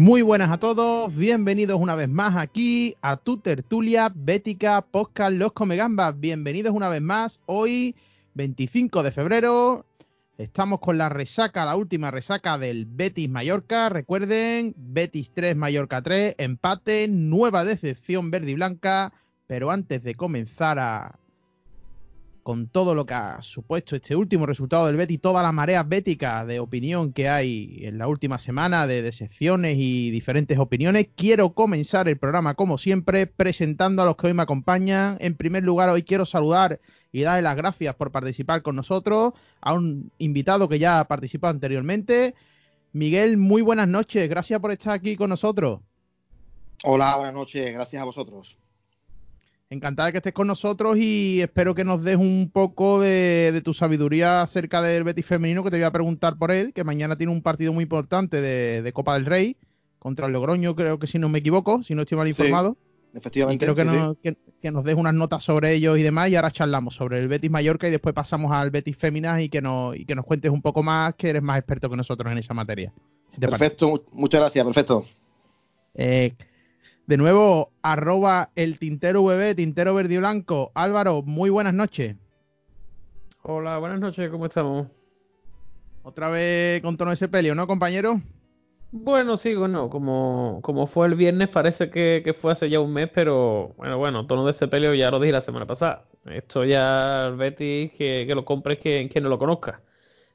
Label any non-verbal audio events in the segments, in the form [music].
Muy buenas a todos, bienvenidos una vez más aquí a tu tertulia Bética Podcast Los Comegambas. Bienvenidos una vez más. Hoy, 25 de febrero, estamos con la resaca, la última resaca del Betis Mallorca. Recuerden, Betis 3, Mallorca 3, empate, nueva decepción verde y blanca. Pero antes de comenzar a, con todo lo que ha supuesto este último resultado del Betis, toda la marea bética de opinión que hay en la última semana, de decepciones y diferentes opiniones, quiero comenzar el programa como siempre presentando a los que hoy me acompañan. En primer lugar, hoy quiero saludar y darle las gracias por participar con nosotros a un invitado que ya ha participado anteriormente. Miguel, muy buenas noches, gracias por estar aquí con nosotros. Hola, buenas noches, gracias a vosotros. Encantada de que estés con nosotros y espero que nos des un poco de, tu sabiduría acerca del Betis femenino, que te voy a preguntar por él, que mañana tiene un partido muy importante de, Copa del Rey contra el Logroño, creo que si no me equivoco, si no estoy mal informado. efectivamente. Y creo que, que, nos des unas notas sobre ellos y demás, y ahora charlamos sobre el Betis Mallorca y después pasamos al Betis Féminas y que nos, y que nos cuentes un poco más, que eres más experto que nosotros en esa materia. perfecto, muchas gracias, perfecto. Eh, de nuevo, arroba el tintero VB, tintero verde y blanco. Álvaro, muy buenas noches. Hola, buenas noches, ¿cómo estamos? Otra vez con tono de sepelio, ¿no, compañero? Bueno, sí, bueno, como, como fue el viernes, parece que, fue hace ya un mes, pero bueno, bueno, tono de sepelio ya lo dije la semana pasada. Esto ya, el Betis, que, lo compres quien, quien no lo conozca.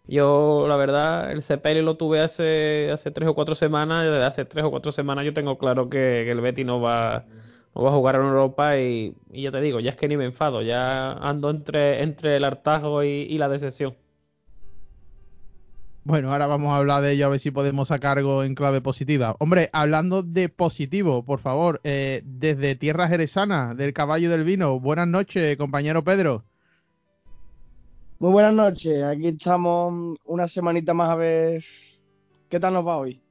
Yo, la verdad, el sepelio lo tuve hace, hace tres o cuatro semanas. Y desde hace tres o cuatro semanas yo tengo claro que, el Betty no va, no va a jugar en Europa. Y, ya te digo, ya es que ni me enfado. Ya ando entre, entre el hartazgo y, la decepción. Bueno, ahora vamos a hablar de ello, a ver si podemos sacar algo en clave positiva. Hombre, hablando de positivo, por favor, eh, desde Tierra Jerezana, del Caballo del Vino, buenas noches, compañero Pedro. Muy buenas noches, aquí estamos una semanita más a ver qué tal nos va hoy.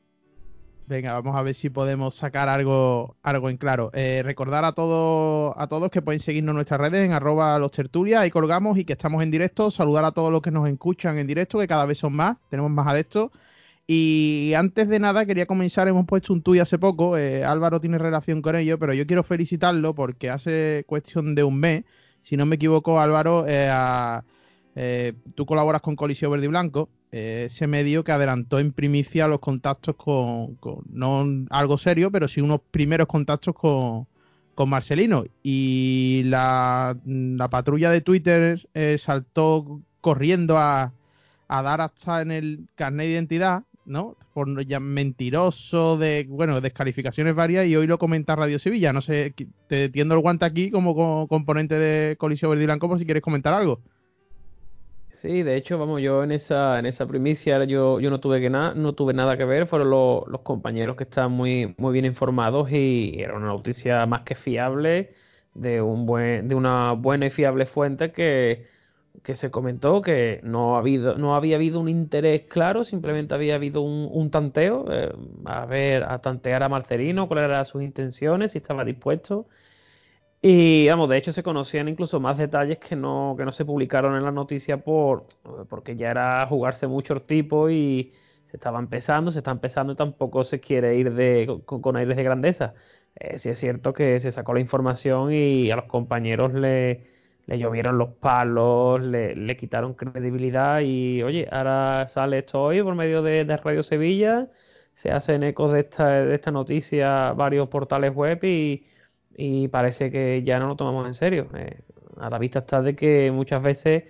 Venga, vamos a ver si podemos sacar algo, algo en claro. Eh, recordar a todos, a todos que pueden seguirnos en nuestras redes en arroba los tertulias, ahí colgamos y que estamos en directo. Saludar a todos los que nos escuchan en directo, que cada vez son más, tenemos más adeptos. Y antes de nada, quería comenzar, hemos puesto un tuit hace poco, eh, Álvaro tiene relación con ello, pero yo quiero felicitarlo porque hace cuestión de un mes, si no me equivoco, Álvaro, eh, a eh, tú colaboras con Coliseo Verde y Blanco, eh, ese medio que adelantó en primicia los contactos con, no algo serio, pero sí unos primeros contactos con, Marcelino. Y la, patrulla de Twitter eh, saltó corriendo a, dar hasta en el carnet de identidad, ¿no? Por ya mentiroso, de, bueno, descalificaciones varias, y hoy lo comenta Radio Sevilla. No sé, te tiendo el guante aquí como componente de Coliseo Verde y Blanco por si quieres comentar algo. Sí, de hecho, vamos, yo en esa, en esa primicia yo, yo no tuve que nada, no tuve nada que ver, fueron los compañeros que estaban muy, muy bien informados y era una noticia más que fiable de un buen, de una buena y fiable fuente que, que se comentó que no, ha habido, no había habido un interés claro, simplemente había habido un, tanteo, eh, a ver, a tantear a Marcelino, cuáles eran sus intenciones, si estaba dispuesto y vamos, de hecho se conocían incluso más detalles que no, que no se publicaron en la noticia por, porque ya era jugarse mucho el tipo y se estaba empezando, se está empezando y tampoco se quiere ir de, con, aires de grandeza. Eh, sí es cierto que se sacó la información y a los compañeros le, le llovieron los palos, le, le, quitaron credibilidad y oye, ahora sale esto hoy por medio de, de Radio Sevilla, se hacen ecos de esta, de esta noticia varios portales web y y parece que ya no lo tomamos en serio. Eh, a la vista está de que muchas veces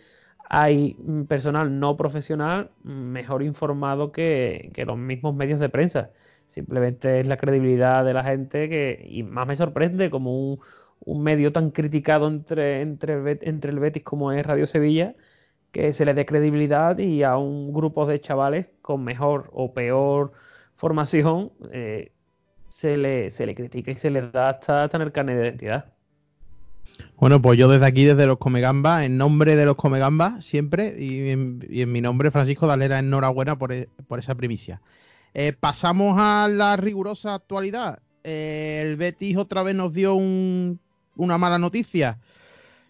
hay personal no profesional mejor informado que, los mismos medios de prensa. Simplemente es la credibilidad de la gente que, y más me sorprende como un, un medio tan criticado entre, entre, entre el Betis como es Radio Sevilla, que se le dé credibilidad y a un grupo de chavales con mejor o peor formación eh, se le, se le critica y se le da hasta tener carne de identidad. Bueno, pues yo desde aquí, desde los Comegambas, en nombre de los Comegambas, siempre, y en, mi nombre, Francisco Dalera, enhorabuena por, e, por esa primicia. Eh, pasamos a la rigurosa actualidad. Eh, el Betis otra vez nos dio una mala noticia.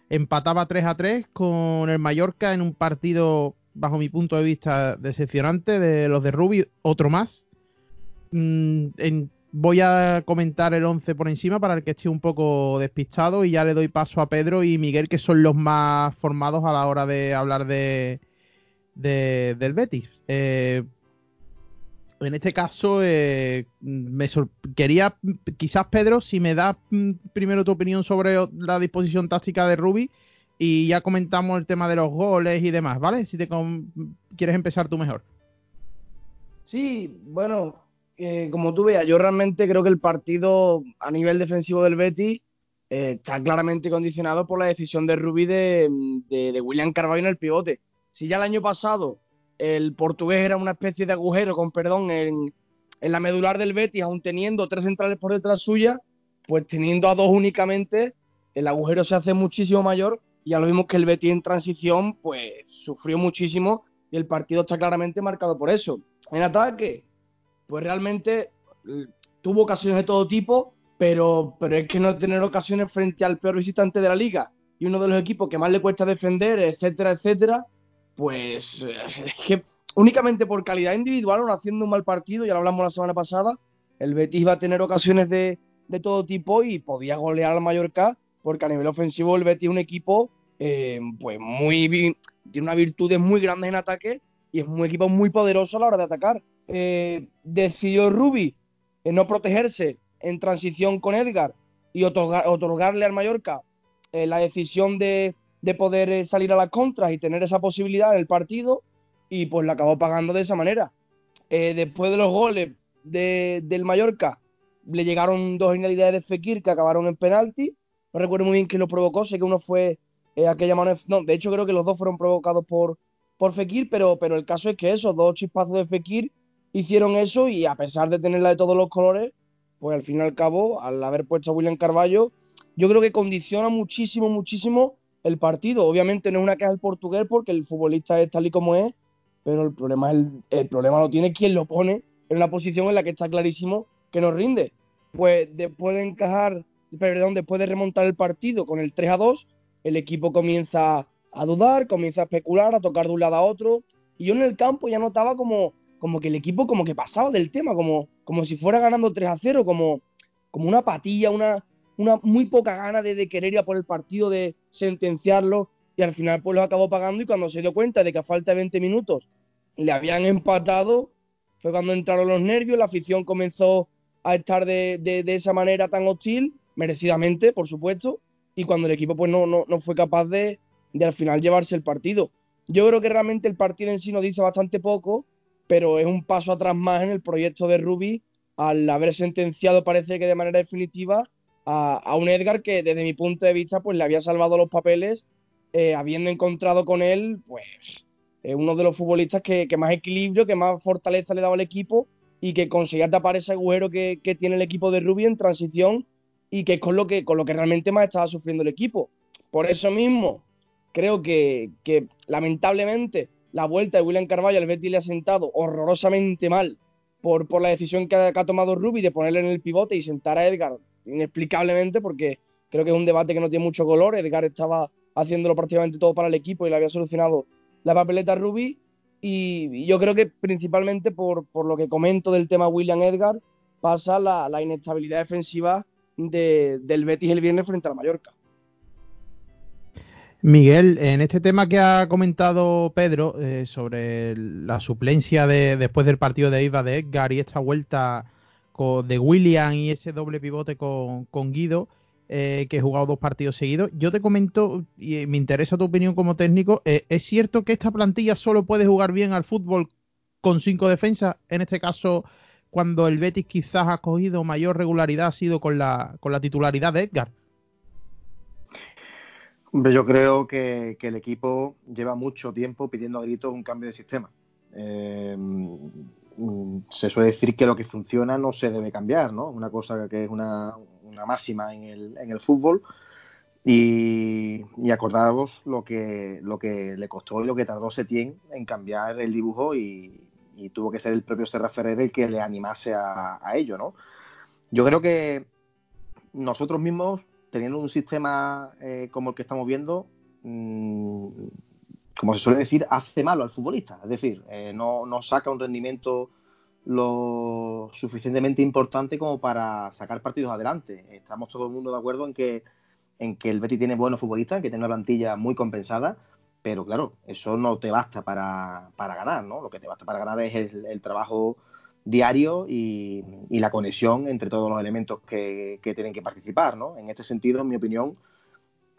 Empataba 3 a 3 con el Mallorca en un partido, bajo mi punto de vista, decepcionante de los de Rubi, otro más. mm, voy a comentar el 11 por encima para el que esté un poco despistado y ya le doy paso a Pedro y Miguel, que son los más formados a la hora de hablar de, del Betis. Eh, en este caso, eh, me quería, quizás Pedro, si me das mm, primero tu opinión sobre la disposición táctica de Rubi y ya comentamos el tema de los goles y demás, ¿vale? Si te quieres empezar tú mejor. Sí, bueno, eh, como tú veas, yo realmente creo que el partido a nivel defensivo del Betis eh, está claramente condicionado por la decisión de Rubi de, William Carvalho en el pivote. Si ya el año pasado el portugués era una especie de agujero, con perdón, en, la medular del Betis, aún teniendo tres centrales por detrás suya, pues teniendo a dos únicamente, el agujero se hace muchísimo mayor. Y ya lo vimos que el Betis en transición, pues sufrió muchísimo y el partido está claramente marcado por eso. En ataque, pues realmente tuvo ocasiones de todo tipo, pero, pero es que no tener ocasiones frente al peor visitante de la liga y uno de los equipos que más le cuesta defender, etcétera, etcétera, pues eh, [laughs] es que únicamente por calidad individual o haciendo un mal partido, ya lo hablamos la semana pasada, el Betis va a tener ocasiones de, todo tipo y podía golear al Mallorca, porque a nivel ofensivo el Betis es un equipo eh, pues muy tiene unas virtudes muy grandes en ataque y es un equipo muy poderoso a la hora de atacar. Eh, decidió Rubi no protegerse en transición con Edgar y otorgarle al Mallorca la decisión de, de poder eh, salir a las contras y tener esa posibilidad en el partido y pues la acabó pagando de esa manera. Eh, después de los goles del Mallorca le llegaron dos genialidades de Fekir que acabaron en penalti. No recuerdo muy bien quién lo provocó, sé que uno fue eh, aquella mano. No, de hecho creo que los dos fueron provocados por, por Fekir, pero, pero el caso es que esos dos chispazos de Fekir hicieron eso y a pesar de tenerla de todos los colores, pues al fin y al cabo, al haber puesto a William Carballo, yo creo que condiciona muchísimo, muchísimo el partido. Obviamente no es una queja del portugués porque el futbolista es tal y como es, pero el problema, es el, problema lo tiene quien lo pone en una posición en la que está clarísimo que no rinde. Pues después de encajar, perdón, después de remontar el partido con el 3 a 2, el equipo comienza a dudar, comienza a especular, a tocar de un lado a otro. Y yo en el campo ya notaba como, como que el equipo como que pasaba del tema, como, como si fuera ganando 3 a 0, como, como una patilla, una, una muy poca gana de, querer ir a por el partido, de sentenciarlo, y al final pues lo acabó pagando y cuando se dio cuenta de que a falta de 20 minutos le habían empatado, fue cuando entraron los nervios, la afición comenzó a estar de, esa manera tan hostil, merecidamente, por supuesto, y cuando el equipo pues no, no, fue capaz de, de al final llevarse el partido. Yo creo que realmente el partido en sí nos dice bastante poco, pero es un paso atrás más en el proyecto de Ruby al haber sentenciado parece que de manera definitiva a, un Edgar que desde mi punto de vista pues le había salvado los papeles eh, habiendo encontrado con él pues uno de los futbolistas que, más equilibrio, que más fortaleza le daba al equipo y que conseguía tapar ese agujero que, tiene el equipo de Rubio en transición y que es con lo que, con lo que realmente más estaba sufriendo el equipo. Por eso mismo, creo que, lamentablemente la vuelta de William Carvalho al Betis le ha sentado horrorosamente mal por, la decisión que ha, tomado Rubi de ponerle en el pivote y sentar a Edgar inexplicablemente, porque creo que es un debate que no tiene mucho color. Edgar estaba haciéndolo prácticamente todo para el equipo y le había solucionado la papeleta Ruby. Y, yo creo que principalmente por, lo que comento del tema William Edgar, pasa la, inestabilidad defensiva del Betis el viernes frente al Mallorca. Miguel, en este tema que ha comentado Pedro eh, sobre la suplencia de, después del partido de Iva de Edgar y esta vuelta de William y ese doble pivote con, Guido, eh, que he jugado dos partidos seguidos. Yo te comento, y me interesa tu opinión como técnico, eh, ¿es cierto que esta plantilla solo puede jugar bien al fútbol con cinco defensas? En este caso, cuando el Betis quizás ha cogido mayor regularidad ha sido con la, con la titularidad de Edgar. Yo creo que, el equipo lleva mucho tiempo pidiendo a gritos un cambio de sistema. Eh, Mm, se suele decir que lo que funciona no se debe cambiar, ¿no? Una cosa que es una, máxima en el, en el fútbol. Y, y, acordaros lo que, lo que le costó y lo que tardó Setién en cambiar el dibujo y, tuvo que ser el propio Serra Ferrer el que le animase a, ello, ¿no? Yo creo que nosotros mismos, teniendo un sistema eh, como el que estamos viendo, mm, como se suele decir, hace malo al futbolista. Es decir, eh, no, saca un rendimiento lo suficientemente importante como para sacar partidos adelante. Estamos todo el mundo de acuerdo en que, en que el Betis tiene buenos futbolistas, que tiene una plantilla muy compensada, pero claro, eso no te basta para, ganar, ¿no? Lo que te basta para ganar es el, trabajo diario y, la conexión entre todos los elementos que, tienen que participar, ¿no? En este sentido, en mi opinión,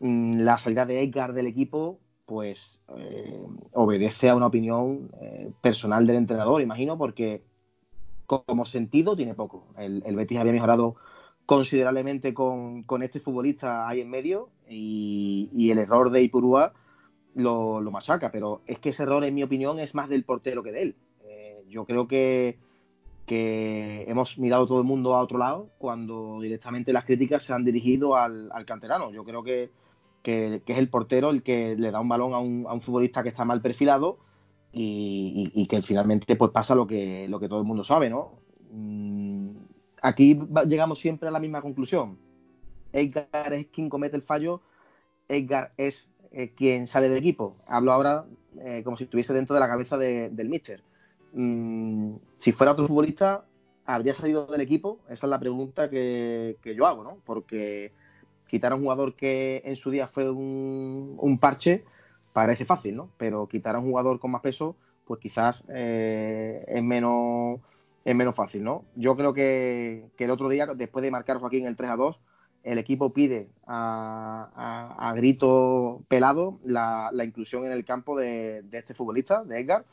mm, la salida de Edgar del equipo pues eh, obedece a una opinión eh, personal del entrenador, imagino, porque como sentido tiene poco. El, Betis había mejorado considerablemente con, este futbolista ahí en medio y, el error de Ipurúa lo, machaca, pero es que ese error, en mi opinión, es más del portero que de él. Eh, yo creo que, hemos mirado todo el mundo a otro lado cuando directamente las críticas se han dirigido al, canterano. Yo creo que, es el portero el que le da un balón a un, a un futbolista que está mal perfilado y, que finalmente pues pasa lo que, lo que todo el mundo sabe, ¿no? Mm, aquí llegamos siempre a la misma conclusión. Edgar es quien comete el fallo, Edgar es eh, quien sale del equipo. Hablo ahora eh, como si estuviese dentro de la cabeza del míster. Mm, si fuera otro futbolista, ¿habría salido del equipo? Esa es la pregunta que, yo hago, ¿no? Porque quitar a un jugador que en su día fue un, parche parece fácil, ¿no? Pero quitar a un jugador con más peso, pues quizás eh, es menos es menos fácil, ¿no? Yo creo que, el otro día, después de marcar Joaquín el 3 a 2, el equipo pide a, grito pelado la, inclusión en el campo de, este futbolista, de Edgar,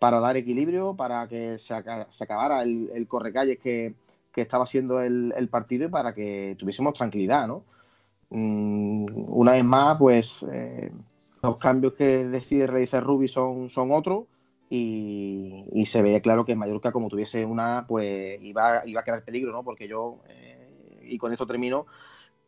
para dar equilibrio, para que se, acabara el, el correcalles que, estaba siendo el, partido y para que tuviésemos tranquilidad, ¿no? Mm, una vez más, pues eh, los cambios que decide realizar Rubi son, son otros y, se ve claro que Mallorca, como tuviese una, pues iba, iba a crear peligro, ¿no? Porque yo, eh, y con esto termino,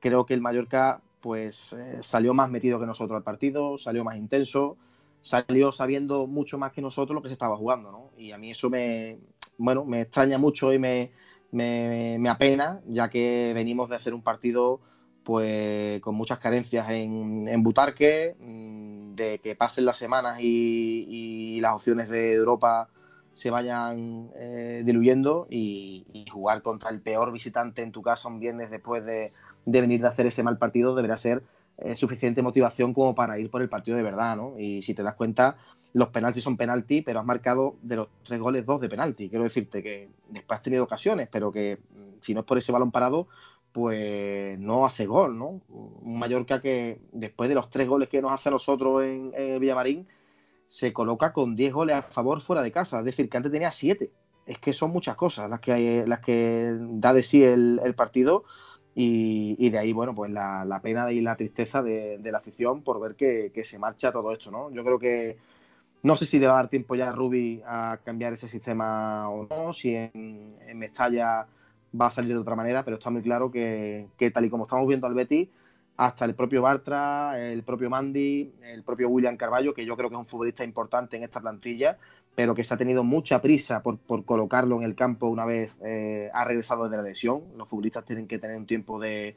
creo que el Mallorca pues eh, salió más metido que nosotros al partido, salió más intenso, salió sabiendo mucho más que nosotros lo que se estaba jugando, ¿no? Y a mí eso me, bueno, me extraña mucho y me, me, me apena, ya que venimos de hacer un partido pues con muchas carencias en, en Butarque, mm, de que pasen las semanas y, las opciones de Europa se vayan eh, diluyendo y, jugar contra el peor visitante en tu casa un viernes después de, venir de hacer ese mal partido deberá ser eh, suficiente motivación como para ir por el partido de verdad, ¿no? Y si te das cuenta, los penaltis son penalti, pero has marcado de los tres goles dos de penalti. Quiero decirte que después has tenido ocasiones, pero que mm, si no es por ese balón parado, pues no hace gol, ¿no? Un Mallorca que después de los tres goles que nos hace a nosotros en, Villamarín, se coloca con 10 goles a favor fuera de casa, es decir, que antes tenía 7. Es que son muchas cosas las que, hay, las que da de sí el, partido y, de ahí, bueno, pues la, pena y la tristeza de, la afición por ver que, se marcha todo esto, ¿no? Yo creo que no sé si le va a dar tiempo ya a Rubi a cambiar ese sistema o no, si en, Mestalla va a salir de otra manera, pero está muy claro que, tal y como estamos viendo al Betty, hasta el propio Bartra, el propio Mandy, el propio William Carballo, que yo creo que es un futbolista importante en esta plantilla, pero que se ha tenido mucha prisa por, colocarlo en el campo una vez eh, ha regresado de la lesión. Los futbolistas tienen que tener un tiempo de,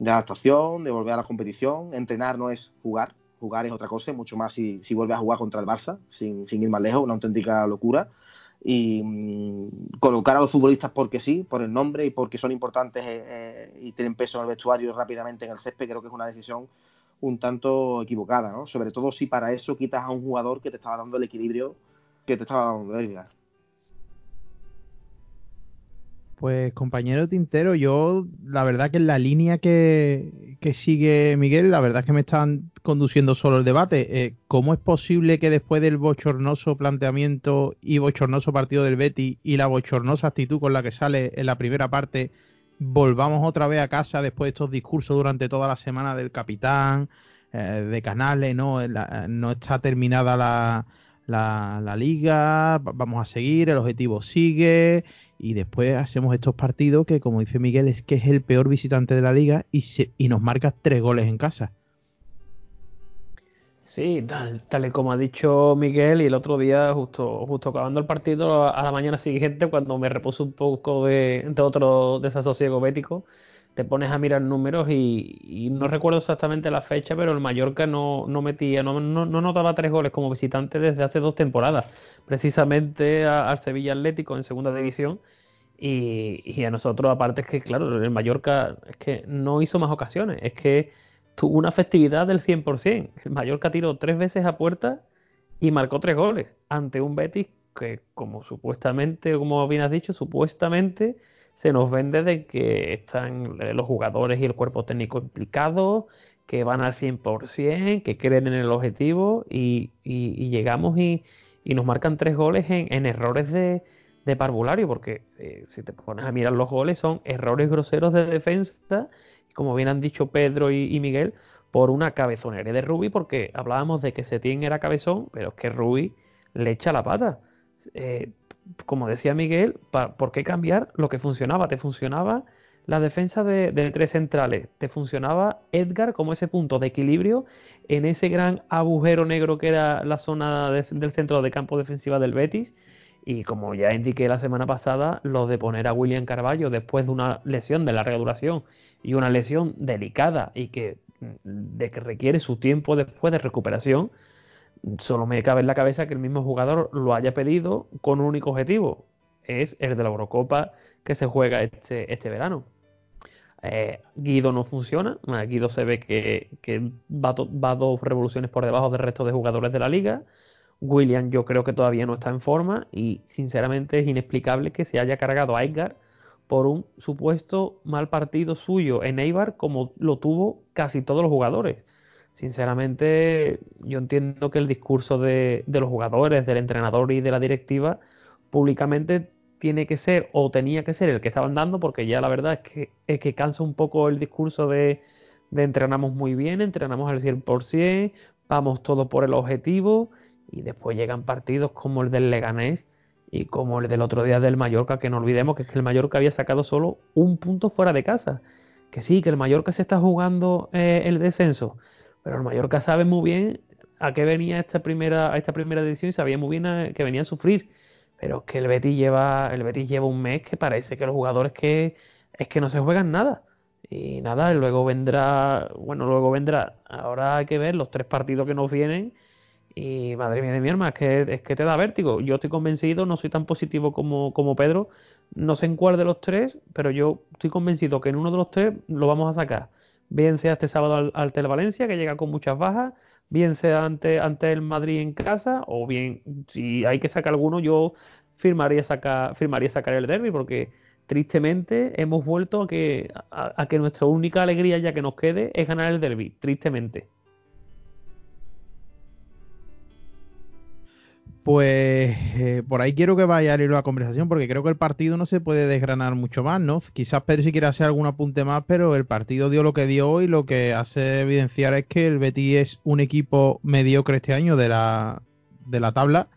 adaptación, de volver a la competición. Entrenar no es jugar, jugar es otra cosa, mucho más si, si vuelve a jugar contra el Barça, sin, sin ir más lejos, una auténtica locura y mm, colocar a los futbolistas porque sí, por el nombre y porque son importantes eh, eh, y tienen peso en el vestuario rápidamente en el césped, creo que es una decisión un tanto equivocada, ¿no? Sobre todo si para eso quitas a un jugador que te estaba dando el equilibrio que te estaba dando. Pues compañero Tintero, yo la verdad que en la línea que, sigue Miguel, la verdad que me están conduciendo solo el debate. Eh, ¿Cómo es posible que después del bochornoso planteamiento y bochornoso partido del Betty y la bochornosa actitud con la que sale en la primera parte, volvamos otra vez a casa después de estos discursos durante toda la semana del capitán, eh, de Canales, no, no está terminada la, la, la liga, vamos a seguir, el objetivo sigue y después hacemos estos partidos que, como dice Miguel, es que es el peor visitante de la liga y, y nos marca tres goles en casa. Sí, tal, y como ha dicho Miguel, y el otro día, justo, justo acabando el partido, a la mañana siguiente, cuando me repuso un poco de, de otro desasosiego bético, te pones a mirar números y, no recuerdo exactamente la fecha, pero el Mallorca no, no metía, no, no, notaba tres goles como visitante desde hace dos temporadas, precisamente al Sevilla Atlético en segunda división. Y, a nosotros, aparte, es que, claro, el Mallorca es que no hizo más ocasiones, es que tuvo una festividad del 100%. El Mallorca tiró tres veces a puerta y marcó tres goles ante un Betis que, como supuestamente, como bien has dicho, supuestamente se nos vende de que están eh, los jugadores y el cuerpo técnico implicados, que van al 100%, que creen en el objetivo y, llegamos y, nos marcan tres goles en, errores de, parvulario, porque eh, si te pones a mirar los goles son errores groseros de defensa, como bien han dicho Pedro y, Miguel, por una cabezonería de Rubi, porque hablábamos de que Setién era cabezón, pero es que Rubi le echa la pata. Eh, como decía Miguel, ¿por qué cambiar lo que funcionaba? Te funcionaba la defensa de, tres centrales, te funcionaba Edgar como ese punto de equilibrio en ese gran agujero negro que era la zona del centro de campo defensiva del Betis. Y como ya indiqué la semana pasada, lo de poner a William Carballo después de una lesión de larga duración y una lesión delicada y que, de que requiere su tiempo después de recuperación, Solo me cabe en la cabeza que el mismo jugador lo haya pedido con un único objetivo, es el de la Eurocopa que se juega este, este verano. Eh, Guido no funciona, Guido se ve que, va, va, dos revoluciones por debajo del resto de jugadores de la liga. William yo creo que todavía no está en forma y sinceramente es inexplicable que se haya cargado a Edgar por un supuesto mal partido suyo en Eibar como lo tuvo casi todos los jugadores sinceramente yo entiendo que el discurso de, los jugadores, del entrenador y de la directiva públicamente tiene que ser o tenía que ser el que estaban dando porque ya la verdad es que, es que cansa un poco el discurso de, de entrenamos muy bien, entrenamos al 100%, vamos todos por el objetivo y después llegan partidos como el del Leganés y como el del otro día del Mallorca, que no olvidemos que es que el Mallorca había sacado solo un punto fuera de casa. Que sí, que el Mallorca se está jugando eh, el descenso, pero el Mallorca sabe muy bien a qué venía esta primera, a esta primera edición y sabía muy bien que venía a sufrir. Pero es que el Betis lleva, el Betis lleva un mes que parece que los jugadores que es que no se juegan nada. Y nada, luego vendrá, bueno, luego vendrá. Ahora hay que ver los tres partidos que nos vienen. Y madre mía de mi es que, es que te da vértigo. Yo estoy convencido, no soy tan positivo como, como Pedro. No sé en cuál de los tres, pero yo estoy convencido que en uno de los tres lo vamos a sacar bien sea este sábado al, Valencia, que llega con muchas bajas, bien sea ante, ante el Madrid en casa, o bien, si hay que sacar alguno, yo firmaría sacar, firmaría sacar el derby, porque tristemente hemos vuelto a que, a que nuestra única alegría ya que nos quede es ganar el derby, tristemente. Pues eh, por ahí quiero que vaya a ir la conversación porque creo que el partido no se puede desgranar mucho más, ¿no? Quizás Pedro si quiere hacer algún apunte más, pero el partido dio lo que dio y lo que hace evidenciar es que el Betis es un equipo mediocre este año de la, de la tabla.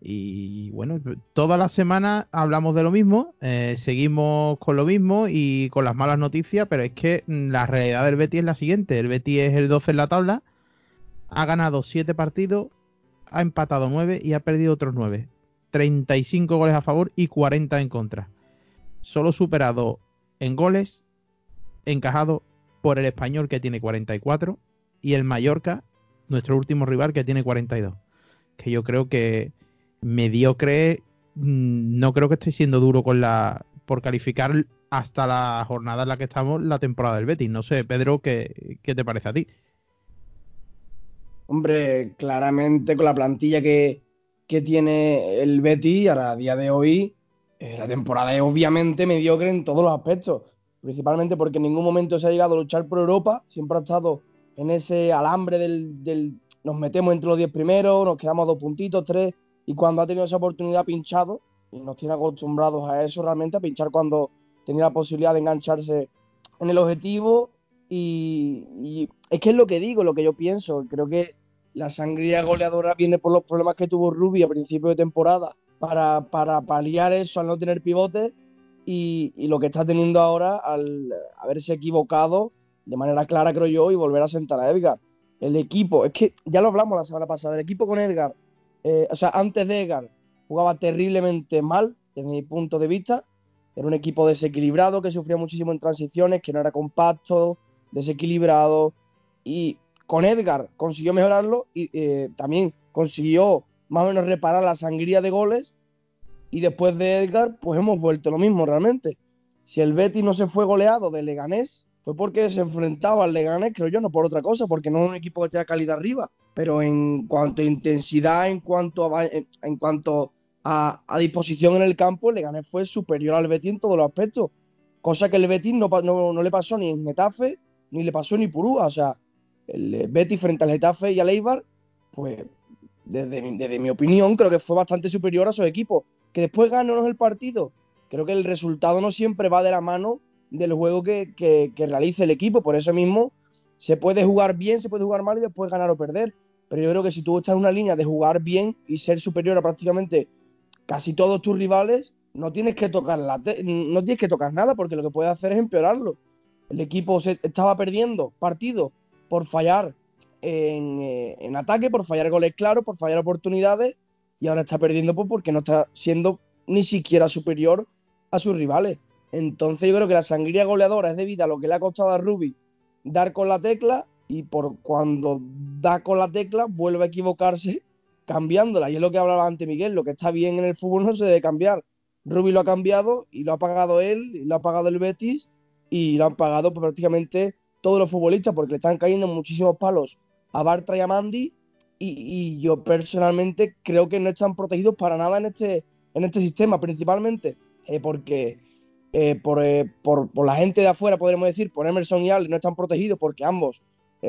Y bueno, toda la semana hablamos de lo mismo, eh, seguimos con lo mismo y con las malas noticias, pero es que la realidad del Betis es la siguiente. El Betis es el 12 en la tabla, ha ganado 7 partidos, ha empatado 9 y ha perdido otros 9. 35 goles a favor y 40 en contra. Solo superado en goles, encajado por el español que tiene 44 y el Mallorca, nuestro último rival que tiene 42. Que yo creo que mediocre, mm, no creo que esté siendo duro con la por calificar hasta la jornada en la que estamos la temporada del Betis. No sé, Pedro, ¿qué, qué te parece a ti? Hombre, claramente con la plantilla que, tiene el Betty a día de hoy, eh, la temporada es obviamente mediocre en todos los aspectos. Principalmente porque en ningún momento se ha llegado a luchar por Europa, siempre ha estado en ese alambre del, nos metemos entre los 10 primeros, nos quedamos dos puntitos, tres, y cuando ha tenido esa oportunidad pinchado, y nos tiene acostumbrados a eso realmente, a pinchar cuando tenía la posibilidad de engancharse en el objetivo y, es que es lo que digo, lo que yo pienso. Creo que la sangría goleadora viene por los problemas que tuvo Rubi a principio de temporada para, para paliar eso al no tener pivote y, lo que está teniendo ahora al haberse equivocado de manera clara, creo yo, y volver a sentar a Edgar. El equipo, es que ya lo hablamos la semana pasada, el equipo con Edgar, eh, o sea, antes de Edgar jugaba terriblemente mal, desde mi punto de vista, Era un equipo desequilibrado que sufría muchísimo en transiciones, que no era compacto, desequilibrado. Y con Edgar consiguió mejorarlo y eh, también consiguió más o menos reparar la sangría de goles. Y después de Edgar, pues hemos vuelto lo mismo realmente. Si el Betis no se fue goleado de Leganés, fue porque se enfrentaba al Leganés, creo yo, no por otra cosa, porque no es un equipo que tenga calidad arriba. Pero en cuanto a intensidad, en cuanto a, en cuanto a, disposición en el campo, el Leganés fue superior al Betis en todos los aspectos. Cosa que el Betis no, no, le pasó ni en Getafe, ni le pasó ni Purúa. O sea, el Betis frente al Getafe y al Eibar, pues desde, mi opinión, creo que fue bastante superior a su equipo. Que después ganó el partido, creo que el resultado no siempre va de la mano del juego que, que, realice el equipo. Por eso mismo, se puede jugar bien, se puede jugar mal y después ganar o perder. Pero yo creo que si tú estás en una línea de jugar bien y ser superior a prácticamente casi todos tus rivales, no tienes que tocar la no tienes que tocar nada porque lo que puedes hacer es empeorarlo. El equipo se estaba perdiendo partido por fallar eh, en, ataque, por fallar goles claros, por fallar oportunidades y ahora está perdiendo pues, porque no está siendo ni siquiera superior a sus rivales. Entonces yo creo que la sangría goleadora es debido a lo que le ha costado a Rubi dar con la tecla y por cuando da con la tecla vuelve a equivocarse cambiándola. Y es lo que hablaba antes Miguel, lo que está bien en el fútbol no se debe cambiar. Rubi lo ha cambiado y lo ha pagado él, y lo ha pagado el Betis y lo han pagado prácticamente todos los futbolistas porque le están cayendo muchísimos palos a Bartra y a Mandy y, yo personalmente creo que no están protegidos para nada en este, en este sistema, principalmente eh, porque eh, eh, por, por, la gente de afuera, podríamos decir, por Emerson y Ale no están protegidos porque ambos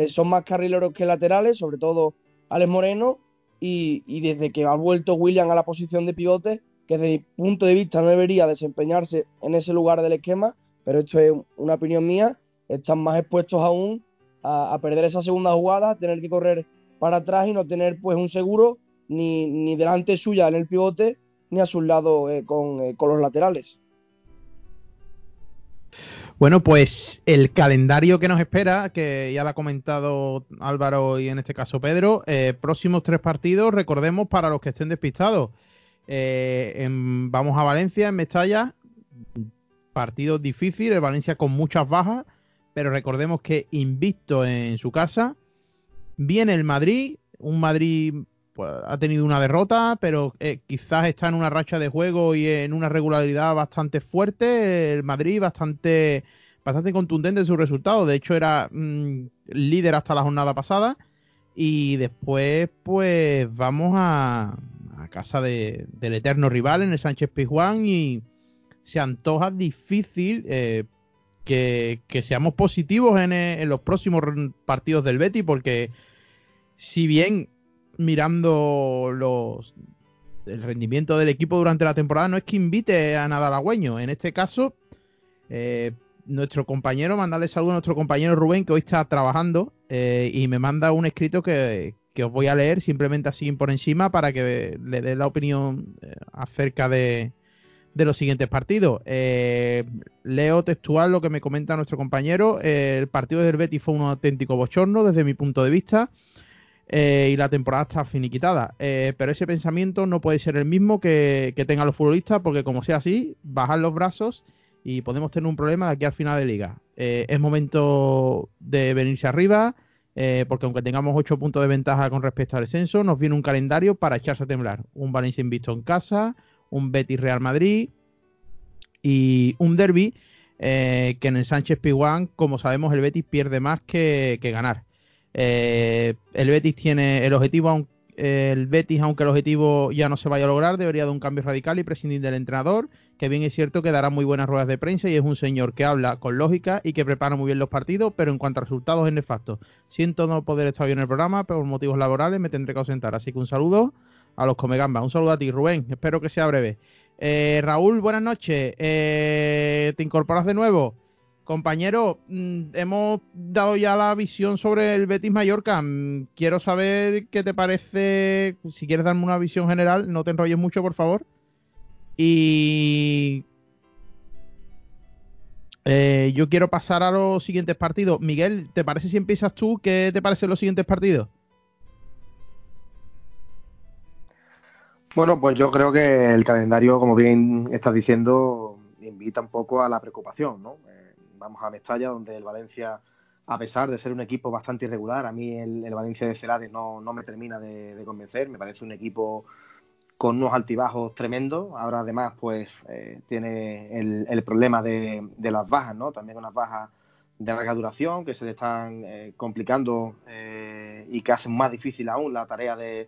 son más carrileros que laterales, sobre todo Alex Moreno, y, y, desde que ha vuelto William a la posición de pivote, que desde mi punto de vista no debería desempeñarse en ese lugar del esquema, pero esto es una opinión mía, están más expuestos aún a, perder esa segunda jugada, tener que correr para atrás y no tener pues un seguro ni, ni delante suya en el pivote ni a su lado eh, con, eh, con los laterales. Bueno, pues el calendario que nos espera, que ya lo ha comentado Álvaro y en este caso Pedro, eh, próximos tres partidos, recordemos para los que estén despistados. vamos a Valencia, en Mestalla, partido difícil, el Valencia con muchas bajas, pero recordemos que invicto en su casa. Viene el Madrid, un Madrid pues, ha tenido una derrota, pero eh, quizás está en una racha de juego y en una regularidad bastante fuerte. El Madrid bastante, bastante contundente en su resultado. De hecho, era mm, líder hasta la jornada pasada. Y después, pues vamos a, casa del eterno rival en el Sánchez Pizjuán y se antoja difícil eh, que, seamos positivos eh, en, los próximos partidos del Betty, porque si bien mirando los el rendimiento del equipo durante la temporada no es que invite a nada halagüeño. En este caso, eh, nuestro compañero, mandarle saludo a nuestro compañero Rubén, que hoy está trabajando y me manda un escrito que, que, os voy a leer simplemente así por encima para que le dé la opinión acerca de, de los siguientes partidos. Eh, leo textual lo que me comenta nuestro compañero. Eh, el partido del Betis fue un auténtico bochorno desde mi punto de vista. Eh, y la temporada está finiquitada. pero ese pensamiento no puede ser el mismo que, que tengan los futbolistas, porque como sea así, bajan los brazos y podemos tener un problema de aquí al final de liga. es momento de venirse arriba, porque aunque tengamos 8 puntos de ventaja con respecto al descenso, nos viene un calendario para echarse a temblar. Un Valencia invisto en casa, un Betis Real Madrid y un derby eh, que en el Sánchez Piguán, como sabemos, el Betis pierde más que, ganar. Eh, el Betis tiene el objetivo, el Betis, aunque el objetivo ya no se vaya a lograr, debería de un cambio radical y prescindir del entrenador, que bien es cierto que dará muy buenas ruedas de prensa y es un señor que habla con lógica y que prepara muy bien los partidos, pero en cuanto a resultados es nefasto. Siento no poder estar hoy en el programa, pero por motivos laborales me tendré que ausentar. Así que un saludo a los Comegambas. Un saludo a ti, Rubén. Espero que sea breve. Eh, Raúl, buenas noches. Eh, ¿Te incorporas de nuevo? Compañero, mm, hemos dado ya la visión sobre el Betis Mallorca. Mm, quiero saber qué te parece. Si quieres darme una visión general, no te enrolles mucho, por favor. Y eh, yo quiero pasar a los siguientes partidos. Miguel, ¿te parece si empiezas tú? ¿Qué te parecen los siguientes partidos? Bueno, pues yo creo que el calendario, como bien estás diciendo, invita un poco a la preocupación, ¿no? Eh, vamos a Mestalla, donde el Valencia, a pesar de ser un equipo bastante irregular, a mí el, Valencia de Celades no, me termina de, convencer, me parece un equipo con unos altibajos tremendos, ahora además pues eh, tiene el, problema de, las bajas, ¿no? También unas bajas de larga duración que se le están eh, complicando y que hacen más difícil aún la tarea de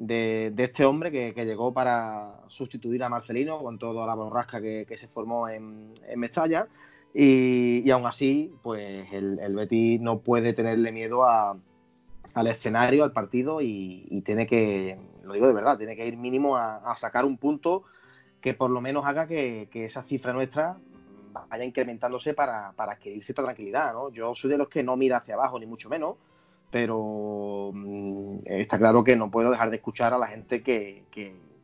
de, este hombre que, llegó para sustituir a Marcelino con toda la borrasca que, se formó en, Mestalla. Y, aún así, pues el, el no puede tenerle miedo al escenario, al partido y, tiene que, lo digo de verdad, tiene que ir mínimo a, sacar un punto que por lo menos haga que, esa cifra nuestra vaya incrementándose para, para adquirir cierta tranquilidad. ¿no? Yo soy de los que no mira hacia abajo, ni mucho menos pero mm, está claro que no puedo dejar de escuchar a la gente que,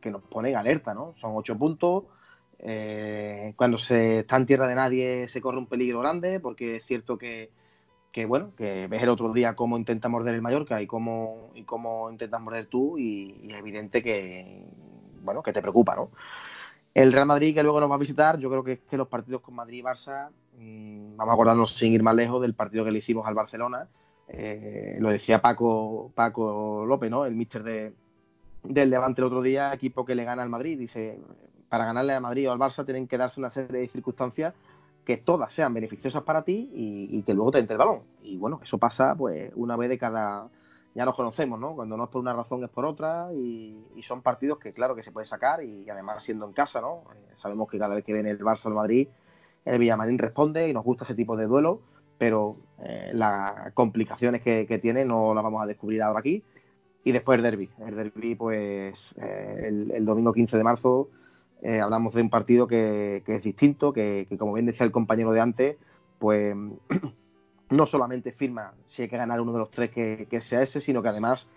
nos pone en alerta, ¿no? Son ocho puntos. Eh, cuando se está en tierra de nadie se corre un peligro grande, porque es cierto que, bueno, que ves el otro día cómo intenta morder el Mallorca y cómo, y cómo intentas morder tú, y, es evidente que, bueno, que te preocupa, ¿no? El Real Madrid, que luego nos va a visitar, yo creo que es que los partidos con Madrid y Barça, mm, vamos a acordarnos sin ir más lejos del partido que le hicimos al Barcelona, eh, lo decía Paco, Paco López, ¿no? El míster de, del Levante el otro día, equipo que le gana al Madrid. Dice, para ganarle a Madrid o al Barça tienen que darse una serie de circunstancias que todas sean beneficiosas para ti y, que luego te entre el balón. Y bueno, eso pasa pues una vez de cada... Ya nos conocemos, ¿no? Cuando no es por una razón es por otra y, son partidos que claro que se puede sacar y además siendo en casa, ¿no? Eh, sabemos que cada vez que viene el Barça al Madrid, el Villamarín responde y nos gusta ese tipo de duelo pero eh, las complicaciones que, tiene no las vamos a descubrir ahora aquí. Y después el derby. El derby, pues eh, el, domingo 15 de marzo eh, hablamos de un partido que, es distinto, que, como bien decía el compañero de antes, pues [clears throat] no solamente firma si hay que ganar uno de los tres que, sea ese, sino que además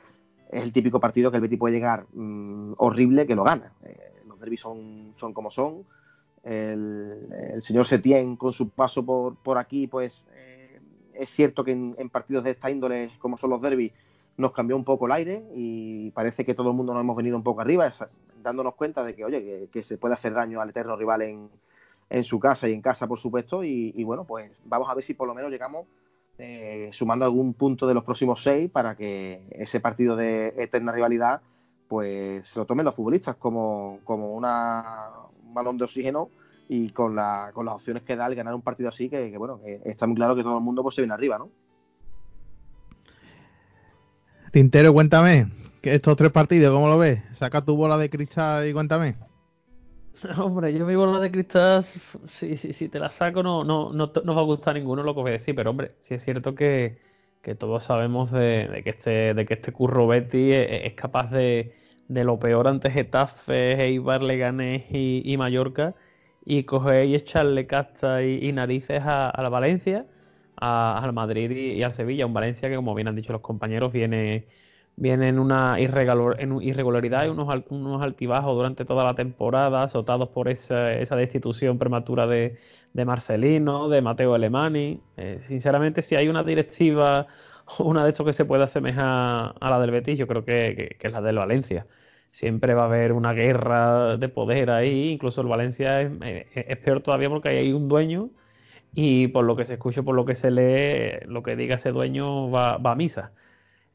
es el típico partido que el Betis puede llegar mm, horrible que lo gana. los derbis son, son como son el, señor Setién con su paso por, por aquí, pues eh, es cierto que en, partidos de esta índole, como son los derbis, nos cambió un poco el aire y parece que todo el mundo nos hemos venido un poco arriba, dándonos cuenta de que, oye, que, se puede hacer daño al eterno rival en, en su casa y en casa, por supuesto. Y, bueno, pues vamos a ver si por lo menos llegamos eh, sumando algún punto de los próximos seis para que ese partido de eterna rivalidad pues se lo tomen los futbolistas como, como una, un balón de oxígeno y con, la, con las opciones que da el ganar un partido así, que, bueno, está muy claro que todo el mundo pues, se viene arriba, ¿no? Tintero, cuéntame, que estos tres partidos, ¿cómo lo ves? Saca tu bola de cristal y cuéntame. [laughs] Hombre, yo mi bola de cristal, si, si, si te la saco, no, no, no, no va a gustar ninguno lo que voy a decir, pero hombre, sí es cierto que, que todos sabemos de, que este, de que este Curro Betty es, capaz de, de, lo peor ante Getafe, Eibar, Leganés y, y Mallorca y coger y echarle casta y, narices a, la Valencia, al Madrid y, al Sevilla. Un Valencia que, como bien han dicho los compañeros, viene, viene en una irregularidad y unos, unos altibajos durante toda la temporada, azotados por esa, esa destitución prematura de, de Marcelino, de Mateo Alemani. Eh, sinceramente, si hay una directiva, una de estos que se puede asemejar a la del Betis, yo creo que, es la del Valencia. Siempre va a haber una guerra de poder ahí, incluso el Valencia es, eh, peor todavía porque hay un dueño y por lo que se escucha, por lo que se lee, lo que diga ese dueño va, a misa.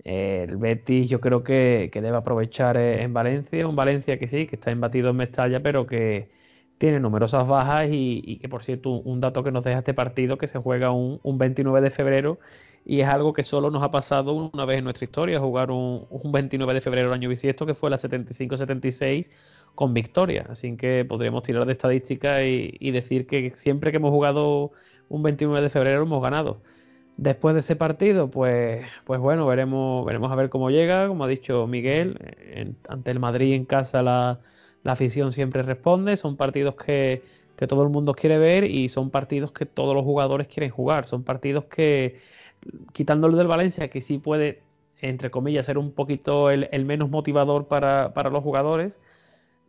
el Betis yo creo que, que, debe aprovechar eh, en Valencia, un Valencia que sí, que está embatido en Mestalla, pero que, tiene numerosas bajas y, que por cierto un dato que nos deja este partido que se juega un, 29 de febrero y es algo que solo nos ha pasado una vez en nuestra historia, jugar un, 29 de febrero del año bisiesto que fue la 75-76 con victoria. Así que podríamos tirar de estadística y, decir que siempre que hemos jugado un 29 de febrero hemos ganado. Después de ese partido, pues, pues bueno, veremos, veremos a ver cómo llega. Como ha dicho Miguel, ante el Madrid en casa la, la afición siempre responde, son partidos que, todo el mundo quiere ver y son partidos que todos los jugadores quieren jugar, son partidos que, quitándolo del Valencia, que sí puede, entre comillas, ser un poquito el, menos motivador para, los jugadores,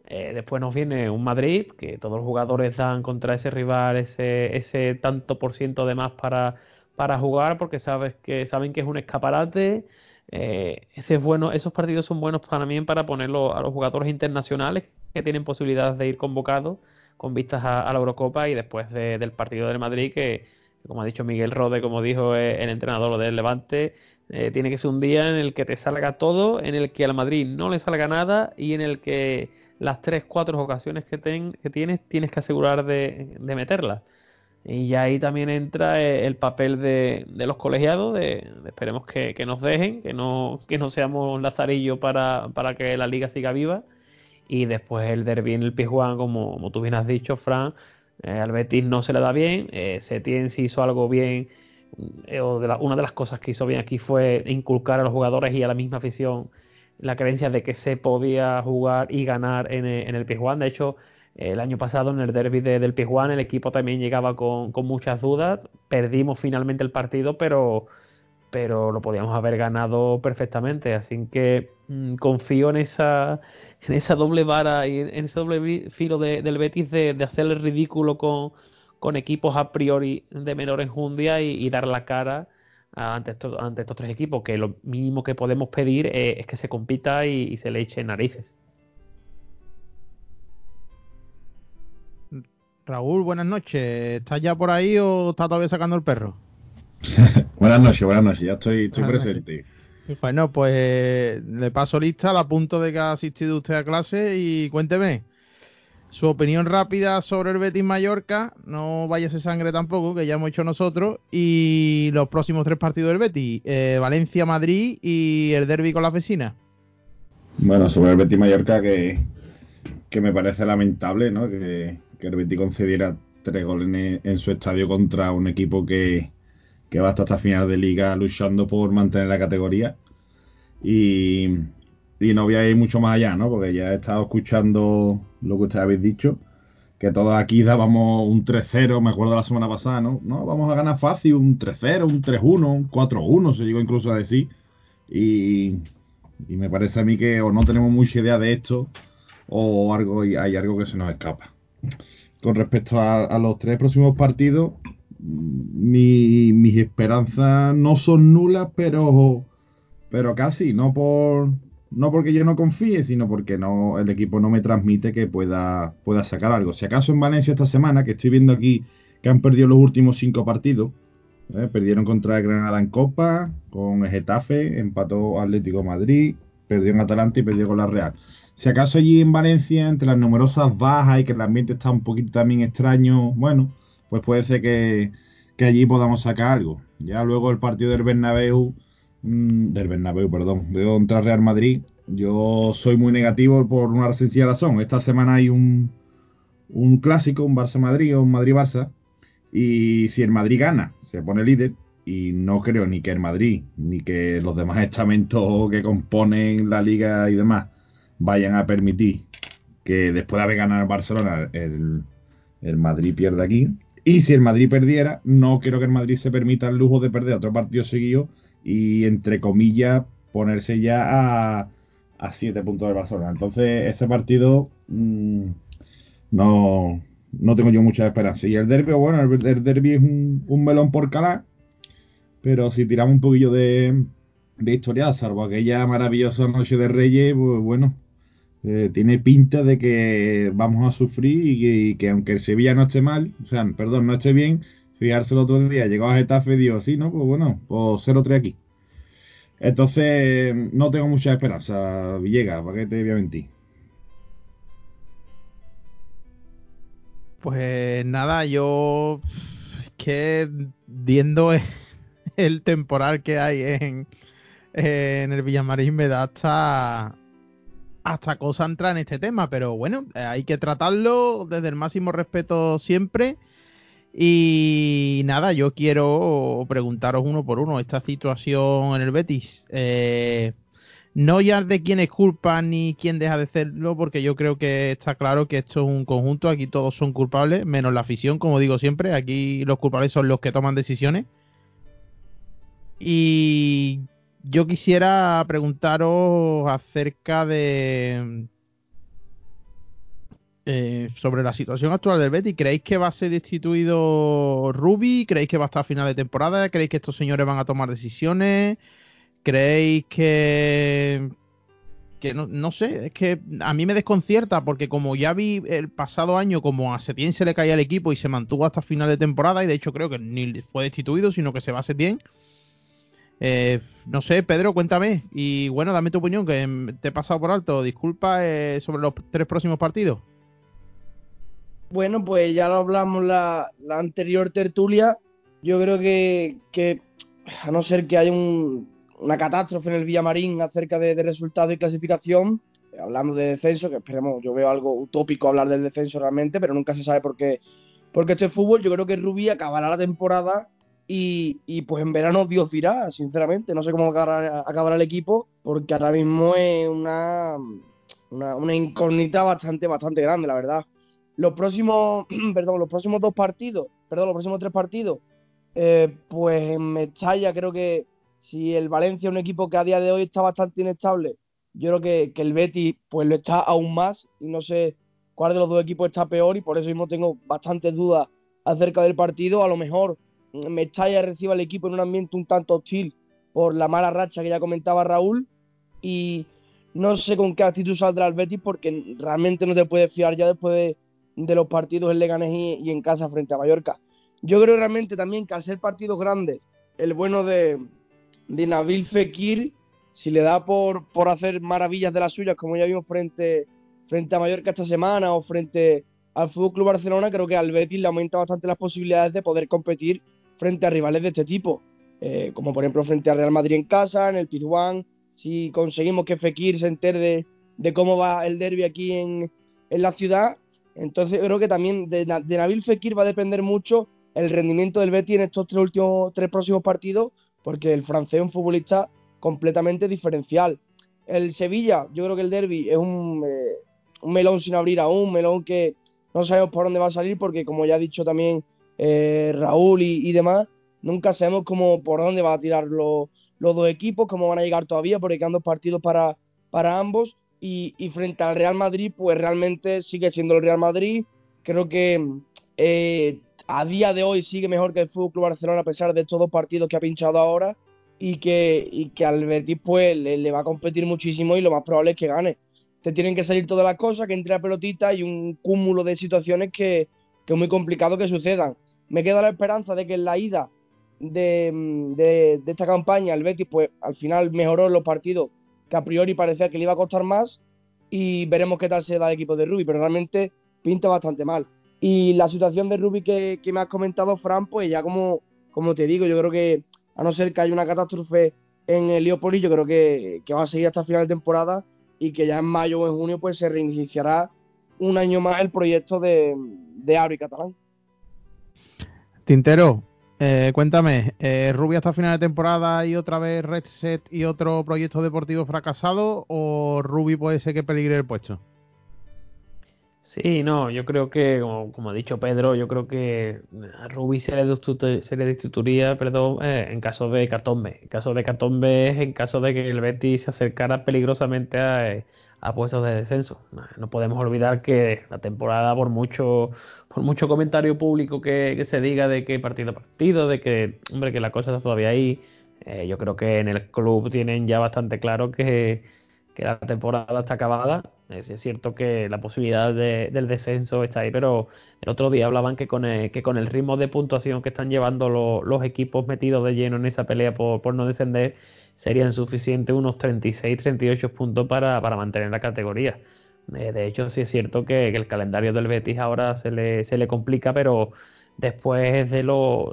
eh, después nos viene un Madrid, que todos los jugadores dan contra ese rival ese, ese tanto por ciento de más para, para jugar, porque sabes que, saben que es un escaparate. Eh, esos partidos son buenos también para ponerlo a los jugadores internacionales que tienen posibilidades de ir convocados con vistas a, la Eurocopa y después del partido del Madrid que, como ha dicho Miguel Rode, como dijo eh, el entrenador del Levante, eh, tiene que ser un día en el que te salga todo, en el que al Madrid no le salga nada y en el que las tres, cuatro ocasiones que, que tienes tienes que asegurar de, meterlas. Y ahí también entra eh, el papel de, los colegiados, de, esperemos que, nos dejen, que no, que no seamos lazarillo para, para que la liga siga viva. Y después el derby en el Pizjuán, como, como tú bien has dicho, Fran, eh, al Betis no se le da bien, eh, Setién si hizo algo bien, eh, de una de las cosas que hizo bien aquí fue inculcar a los jugadores y a la misma afición la creencia de que se podía jugar y ganar en, el Pizjuán. De hecho, el año pasado en el derby del Pizjuán el equipo también llegaba con, con muchas dudas, perdimos finalmente el partido, pero pero lo podíamos haber ganado perfectamente. Así que mm, confío en esa, en esa doble vara y en ese doble filo del Betis de, hacer el ridículo con, equipos a priori de menor enjundia y, dar la cara ante estos, ante estos tres equipos, que lo mínimo que podemos pedir es, que se compita y, se le eche narices. Raúl, buenas noches. ¿Estás ya por ahí o estás todavía sacando el perro? [laughs] buenas noches, buenas noches, ya estoy, estoy presente. Bueno, pues le paso lista al punto de que ha asistido usted a clase y cuénteme su opinión rápida sobre el Betis Mallorca, no vaya ese sangre tampoco, que ya hemos hecho nosotros, y los próximos tres partidos del Betis, eh, Valencia, Madrid y el derby con la vecina. Bueno, sobre el Betis Mallorca que, que me parece lamentable, ¿no? Que, que el Betis concediera tres goles en su estadio contra un equipo que, que va hasta esta final de liga luchando por mantener la categoría. Y, no voy a ir mucho más allá, ¿no? Porque ya he estado escuchando lo que ustedes habéis dicho, que todos aquí dábamos un 3-0, me acuerdo la semana pasada, ¿no? No, vamos a ganar fácil, un 3-0, un 3-1, un 4-1, se llegó incluso a decir. Y, me parece a mí que o no tenemos mucha idea de esto o algo hay algo que se nos escapa. Con respecto a los tres próximos partidos, mi, mis esperanzas no son nulas, pero, pero casi, no por no porque yo no confíe, sino porque no el equipo no me transmite que pueda, pueda sacar algo. Si acaso en Valencia esta semana, que estoy viendo aquí que han perdido los últimos cinco partidos, ¿eh? perdieron contra Granada en Copa, con Getafe, empató Atlético Madrid, perdió en Atalanta y perdió con la Real. Si acaso allí en Valencia, entre las numerosas bajas y que el ambiente está un poquito también extraño, bueno, pues puede ser que, allí podamos sacar algo. Ya luego el partido del Bernabéu, mm, del Bernabéu, perdón, de contra Real Madrid, yo soy muy negativo por una sencilla razón. Esta semana hay un, un clásico, un Barça-Madrid o un Madrid-Barça, y si el Madrid gana, se pone líder, y no creo ni que el Madrid, ni que los demás estamentos que componen la liga y demás vayan a permitir que después de haber ganado el Barcelona, el, el Madrid pierda aquí. Y si el Madrid perdiera, no creo que el Madrid se permita el lujo de perder otro partido seguido y, entre comillas, ponerse ya a, a siete puntos de Barcelona. Entonces, ese partido mm, no, no tengo yo mucha esperanza. Y el derby, bueno, el, derby es un, melón por calar, pero si tiramos un poquillo de, de historia, salvo aquella maravillosa noche de Reyes, pues bueno, tiene pinta de que vamos a sufrir y que, aunque el Sevilla no esté mal, o sea, perdón, no esté bien, fijarse el otro día, llegó a Getafe y sí, ¿no? Pues bueno, pues 0-3 aquí. Entonces, no tengo mucha esperanza, Villegas, ¿para qué te voy a mentir? Pues nada, yo que viendo [laughs] el temporal que hay en, en el Villamarín me da hasta hasta cosa entrar en este tema, pero bueno, eh, hay que tratarlo desde el máximo respeto siempre. Y nada, yo quiero preguntaros uno por uno esta situación en el Betis. Eh, no ya de quién es culpa ni quién deja de hacerlo, porque yo creo que está claro que esto es un conjunto, aquí todos son culpables, menos la afición, como digo siempre, aquí los culpables son los que toman decisiones. Y yo quisiera preguntaros acerca de eh, sobre la situación actual del Betis. ¿Creéis que va a ser destituido Rubi? ¿Creéis que va a estar final de temporada? ¿Creéis que estos señores van a tomar decisiones? ¿Creéis que que no, no, sé, es que a mí me desconcierta porque como ya vi el pasado año como a Setién se le caía el equipo y se mantuvo hasta final de temporada y de hecho creo que ni fue destituido sino que se va a Setién. Eh, no sé, Pedro, cuéntame y bueno, dame tu opinión que te he pasado por alto. Disculpa eh, sobre los tres próximos partidos. Bueno, pues ya lo hablamos la, la anterior tertulia. Yo creo que, a no ser que haya un, una catástrofe en el Villamarín acerca de, de resultados y clasificación, eh, hablando de descenso, que esperemos, yo veo algo utópico hablar del descenso realmente, pero nunca se sabe por qué, porque esto es fútbol, yo creo que Rubí acabará la temporada y, pues en verano Dios dirá, sinceramente, no sé cómo acabará, acabará el equipo, porque ahora mismo es una, una, una, incógnita bastante, bastante grande, la verdad. Los próximos, [clears throat] perdón, los próximos dos partidos, perdón, los próximos tres partidos, eh, pues en Mestalla creo que si el Valencia es un equipo que a día de hoy está bastante inestable, yo creo que, que, el Betis pues lo está aún más y no sé cuál de los dos equipos está peor y por eso mismo tengo bastantes dudas acerca del partido. A lo mejor Mestalla reciba al equipo en un ambiente un tanto hostil por la mala racha que ya comentaba Raúl y no sé con qué actitud saldrá el Betis porque realmente no te puedes fiar ya después de, los partidos en Leganés y, en casa frente a Mallorca. Yo creo realmente también que al ser partidos grandes, el bueno de, de Nabil Fekir, si le da por, por hacer maravillas de las suyas, como ya vimos frente, frente a Mallorca esta semana o frente al Fútbol Club Barcelona, creo que al Betis le aumenta bastante las posibilidades de poder competir frente a rivales de este tipo, eh, como por ejemplo frente al Real Madrid en casa, en el Pizjuán, si conseguimos que Fekir se entere de, cómo va el derby aquí en, en, la ciudad, entonces creo que también de, de Nabil Fekir va a depender mucho el rendimiento del Betis en estos tres últimos tres próximos partidos porque el francés es un futbolista completamente diferencial. El Sevilla, yo creo que el derby es un, eh, melón sin abrir aún, un melón que no sabemos por dónde va a salir, porque como ya ha dicho también eh, Raúl y, demás, nunca sabemos cómo, por dónde van a tirar los, los, dos equipos, cómo van a llegar todavía, porque quedan dos partidos para, para ambos. Y, y, frente al Real Madrid, pues realmente sigue siendo el Real Madrid. Creo que eh, a día de hoy sigue mejor que el Fútbol Club Barcelona a pesar de estos dos partidos que ha pinchado ahora y que, y que al Betis pues le, le, va a competir muchísimo y lo más probable es que gane. Te tienen que salir todas las cosas, que entre la pelotita y un cúmulo de situaciones que, que, es muy complicado que sucedan. Me queda la esperanza de que en la ida de, de, de esta campaña el Betis pues al final mejoró los partidos que a priori parecía que le iba a costar más y veremos qué tal se da el equipo de Rubi, pero realmente pinta bastante mal. Y la situación de Rubi que, que, me has comentado, Fran, pues ya como, como te digo, yo creo que a no ser que haya una catástrofe en el Leopoli, yo creo que, que va a seguir hasta final de temporada y que ya en mayo o en junio pues se reiniciará un año más el proyecto de, de Abri Catalán. Tintero, eh, cuéntame, eh, ¿Rubia hasta final de temporada y otra vez Red Set y otro proyecto deportivo fracasado o Rubi puede ser que peligre el puesto? Sí, no, yo creo que, como, ha dicho Pedro, yo creo que a Rubi se le, se destituiría perdón, eh, en caso de Catombe. En caso de Catombe es en caso de que el Betis se acercara peligrosamente a, eh, a puestos de descenso. No podemos olvidar que la temporada, por mucho, por mucho comentario público que, se diga de que partido a partido, de que, hombre, que la cosa está todavía ahí, eh, yo creo que en el club tienen ya bastante claro que, la temporada está acabada es, es cierto que la posibilidad de, del descenso está ahí, pero el otro día hablaban que con el, que con el ritmo de puntuación que están llevando lo, los equipos metidos de lleno en esa pelea por, por no descender, serían suficientes unos 36, 38 puntos para, para mantener la categoría. Eh, de hecho, sí es cierto que, el calendario del Betis ahora se le, se le complica, pero después de lo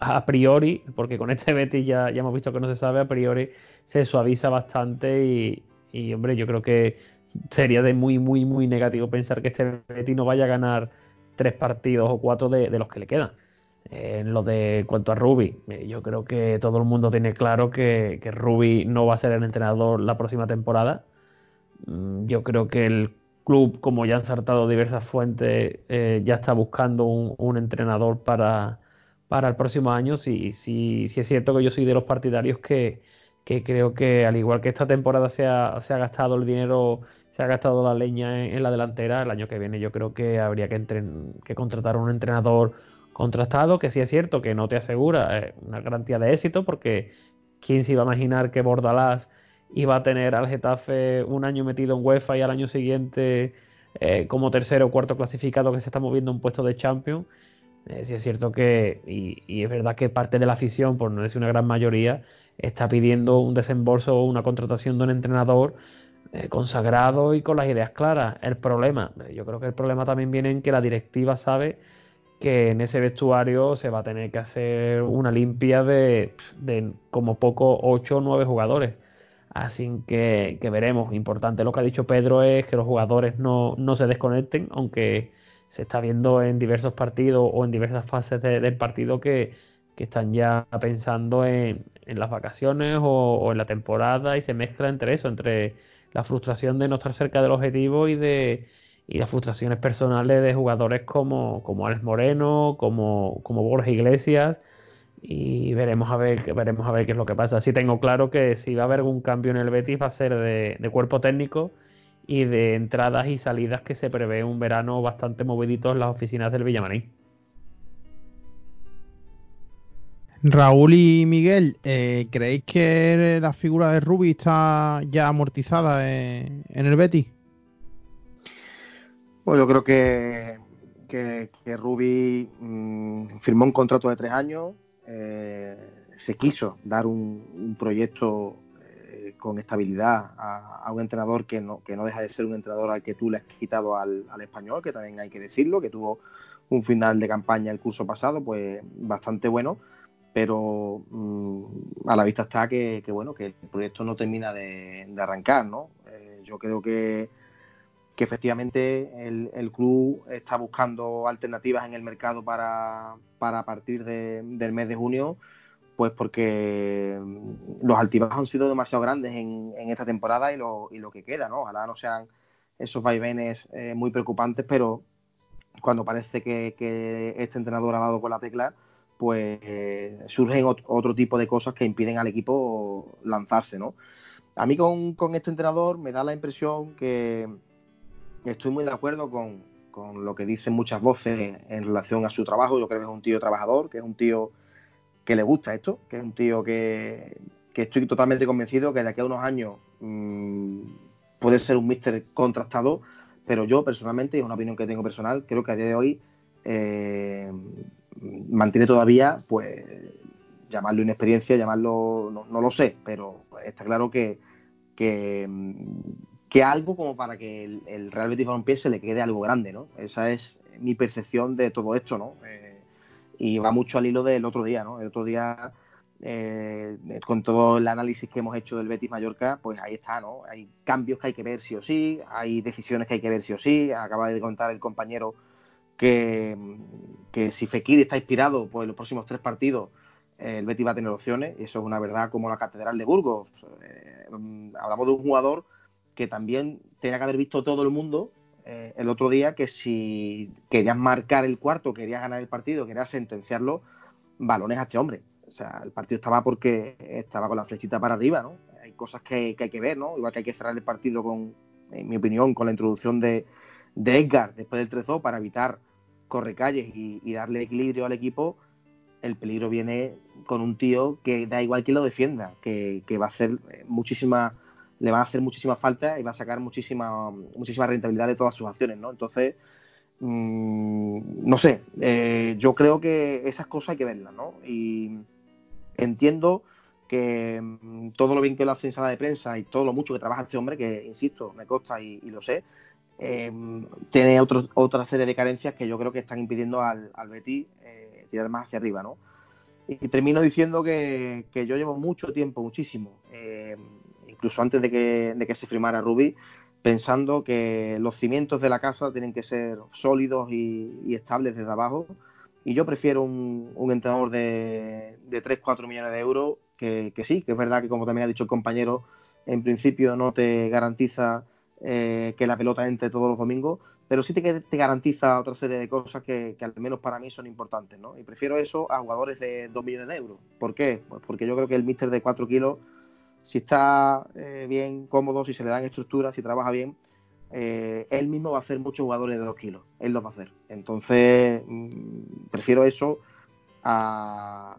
a priori, porque con este Betis ya, ya hemos visto que no se sabe, a priori se suaviza bastante y, y hombre, yo creo que sería de muy, muy, muy negativo pensar que este Betis no vaya a ganar tres partidos o cuatro de los que le quedan. En lo de cuanto a Rubi, eh, yo creo que todo el mundo tiene claro que, que no va a ser el entrenador la próxima temporada. Mm, yo creo que el club, como ya han saltado diversas fuentes, eh, ya está buscando un, entrenador para, para, el próximo año. Sí, sí es cierto que yo soy de los partidarios que, que creo que al igual que esta temporada se ha, se ha gastado el dinero se ha gastado la leña en, en, la delantera. El año que viene yo creo que habría que, entren, que contratar a un entrenador contrastado, que sí es cierto que no te asegura eh, una garantía de éxito, porque quién se iba a imaginar que Bordalás iba a tener al Getafe un año metido en UEFA y al año siguiente eh, como tercero o cuarto clasificado que se está moviendo un puesto de Champions. Eh, sí es cierto que, y, es verdad que parte de la afición, por no decir una gran mayoría, está pidiendo un desembolso o una contratación de un entrenador eh, consagrado y con las ideas claras. El problema, yo creo que el problema también viene en que la directiva sabe que en ese vestuario se va a tener que hacer una limpia de, de como poco 8 o 9 jugadores. Así que, veremos. Importante lo que ha dicho Pedro es que los jugadores no, se desconecten, aunque se está viendo en diversos partidos o en diversas fases del partido que, están ya pensando en, las vacaciones o, en la temporada y se mezcla entre eso, entre la frustración de no estar cerca del objetivo y de y las frustraciones personales de jugadores como, como Alex Moreno, como, como Iglesias y veremos a ver veremos a ver qué es lo que pasa. Sí tengo claro que si va a haber algún cambio en el Betis va a ser de, cuerpo técnico y de entradas y salidas que se prevé un verano bastante movidito en las oficinas del Villamarín. Raúl y Miguel, eh, ¿creéis que la figura de Rubi está ya amortizada en, el Betis? Bueno, yo creo que, que, Rubi mm, firmó un contrato de tres años, eh, se quiso dar un, proyecto eh, con estabilidad a, un entrenador que no, que no deja de ser un entrenador al que tú le has quitado al, español, que también hay que decirlo, que tuvo un final de campaña el curso pasado, pues bastante bueno, pero mm, a la vista está que, bueno, que el proyecto no termina de, arrancar, ¿no? Eh, yo creo que que efectivamente el, club está buscando alternativas en el mercado para, para partir del mes de junio, pues porque los altibajos han sido demasiado grandes en, esta temporada y lo, y lo, que queda, ¿no? Ojalá no sean esos vaivenes eh, muy preocupantes, pero cuando parece que, este entrenador ha dado con la tecla, pues eh, surgen otro tipo de cosas que impiden al equipo lanzarse, ¿no? A mí con, con este entrenador me da la impresión que, estoy muy de acuerdo con, lo que dicen muchas voces en relación a su trabajo. Yo creo que es un tío trabajador, que es un tío que le gusta esto, que es un tío que, estoy totalmente convencido que de aquí a unos años mm, puede ser un mister contrastado, pero yo personalmente, y es una opinión que tengo personal, creo que a día de hoy eh, mantiene todavía, pues, llamarlo inexperiencia, llamarlo, no, lo sé, pero está claro que, que, que algo como para que el, Real Betis Balompié se le quede algo grande, ¿no? Esa es mi percepción de todo esto, ¿no? Eh, y va mucho al hilo del otro día, ¿no? El otro día, eh, con todo el análisis que hemos hecho del Betis Mallorca, pues ahí está, ¿no? Hay cambios que hay que ver sí o sí, hay decisiones que hay que ver sí o sí. Acaba de contar el compañero que, que si Fekir está inspirado, pues los próximos tres partidos eh, el Betis va a tener opciones, y eso es una verdad como la Catedral de Burgos. hablamos de un jugador que también tenía que haber visto todo el mundo eh, el otro día que si querías marcar el cuarto, querías ganar el partido, querías sentenciarlo, balones a este hombre. O sea, el partido estaba porque estaba con la flechita para arriba, ¿no? Hay cosas que, hay que ver, ¿no? Igual que hay que cerrar el partido con, en mi opinión, con la introducción de, Edgar después del 3 para evitar correcalles y, y darle equilibrio al equipo, el peligro viene con un tío que da igual que lo defienda, que, que va a hacer muchísima le va a hacer muchísima falta y va a sacar muchísima, muchísima rentabilidad de todas sus acciones, ¿no? Entonces, mm, no sé, eh, yo creo que esas cosas hay que verlas, ¿no? Y entiendo que mm, todo lo bien que lo hace en sala de prensa y todo lo mucho que trabaja este hombre, que insisto, me consta y, lo sé, eh, tiene otra serie de carencias que yo creo que están impidiendo al, al Betty eh, tirar más hacia arriba, ¿no? Y, termino diciendo que, yo llevo mucho tiempo, muchísimo, incluso antes de que, se firmara Ruby, pensando que los cimientos de la casa tienen que ser sólidos y, estables desde abajo. Y yo prefiero un, entrenador de, de 3-4 millones de euros que, sí, que es verdad que como también ha dicho el compañero, en principio no te garantiza eh, que la pelota entre todos los domingos, pero sí te, te garantiza otra serie de cosas que, que, al menos para mí son importantes. ¿no? Y prefiero eso a jugadores de 2 millones de euros. ¿Por qué? Pues porque yo creo que el míster de 4 kilos si está eh, bien cómodo, si se le dan estructuras, si trabaja bien, eh, él mismo va a hacer muchos jugadores de 2 kilos. Él lo va a hacer. Entonces, mm, prefiero eso a,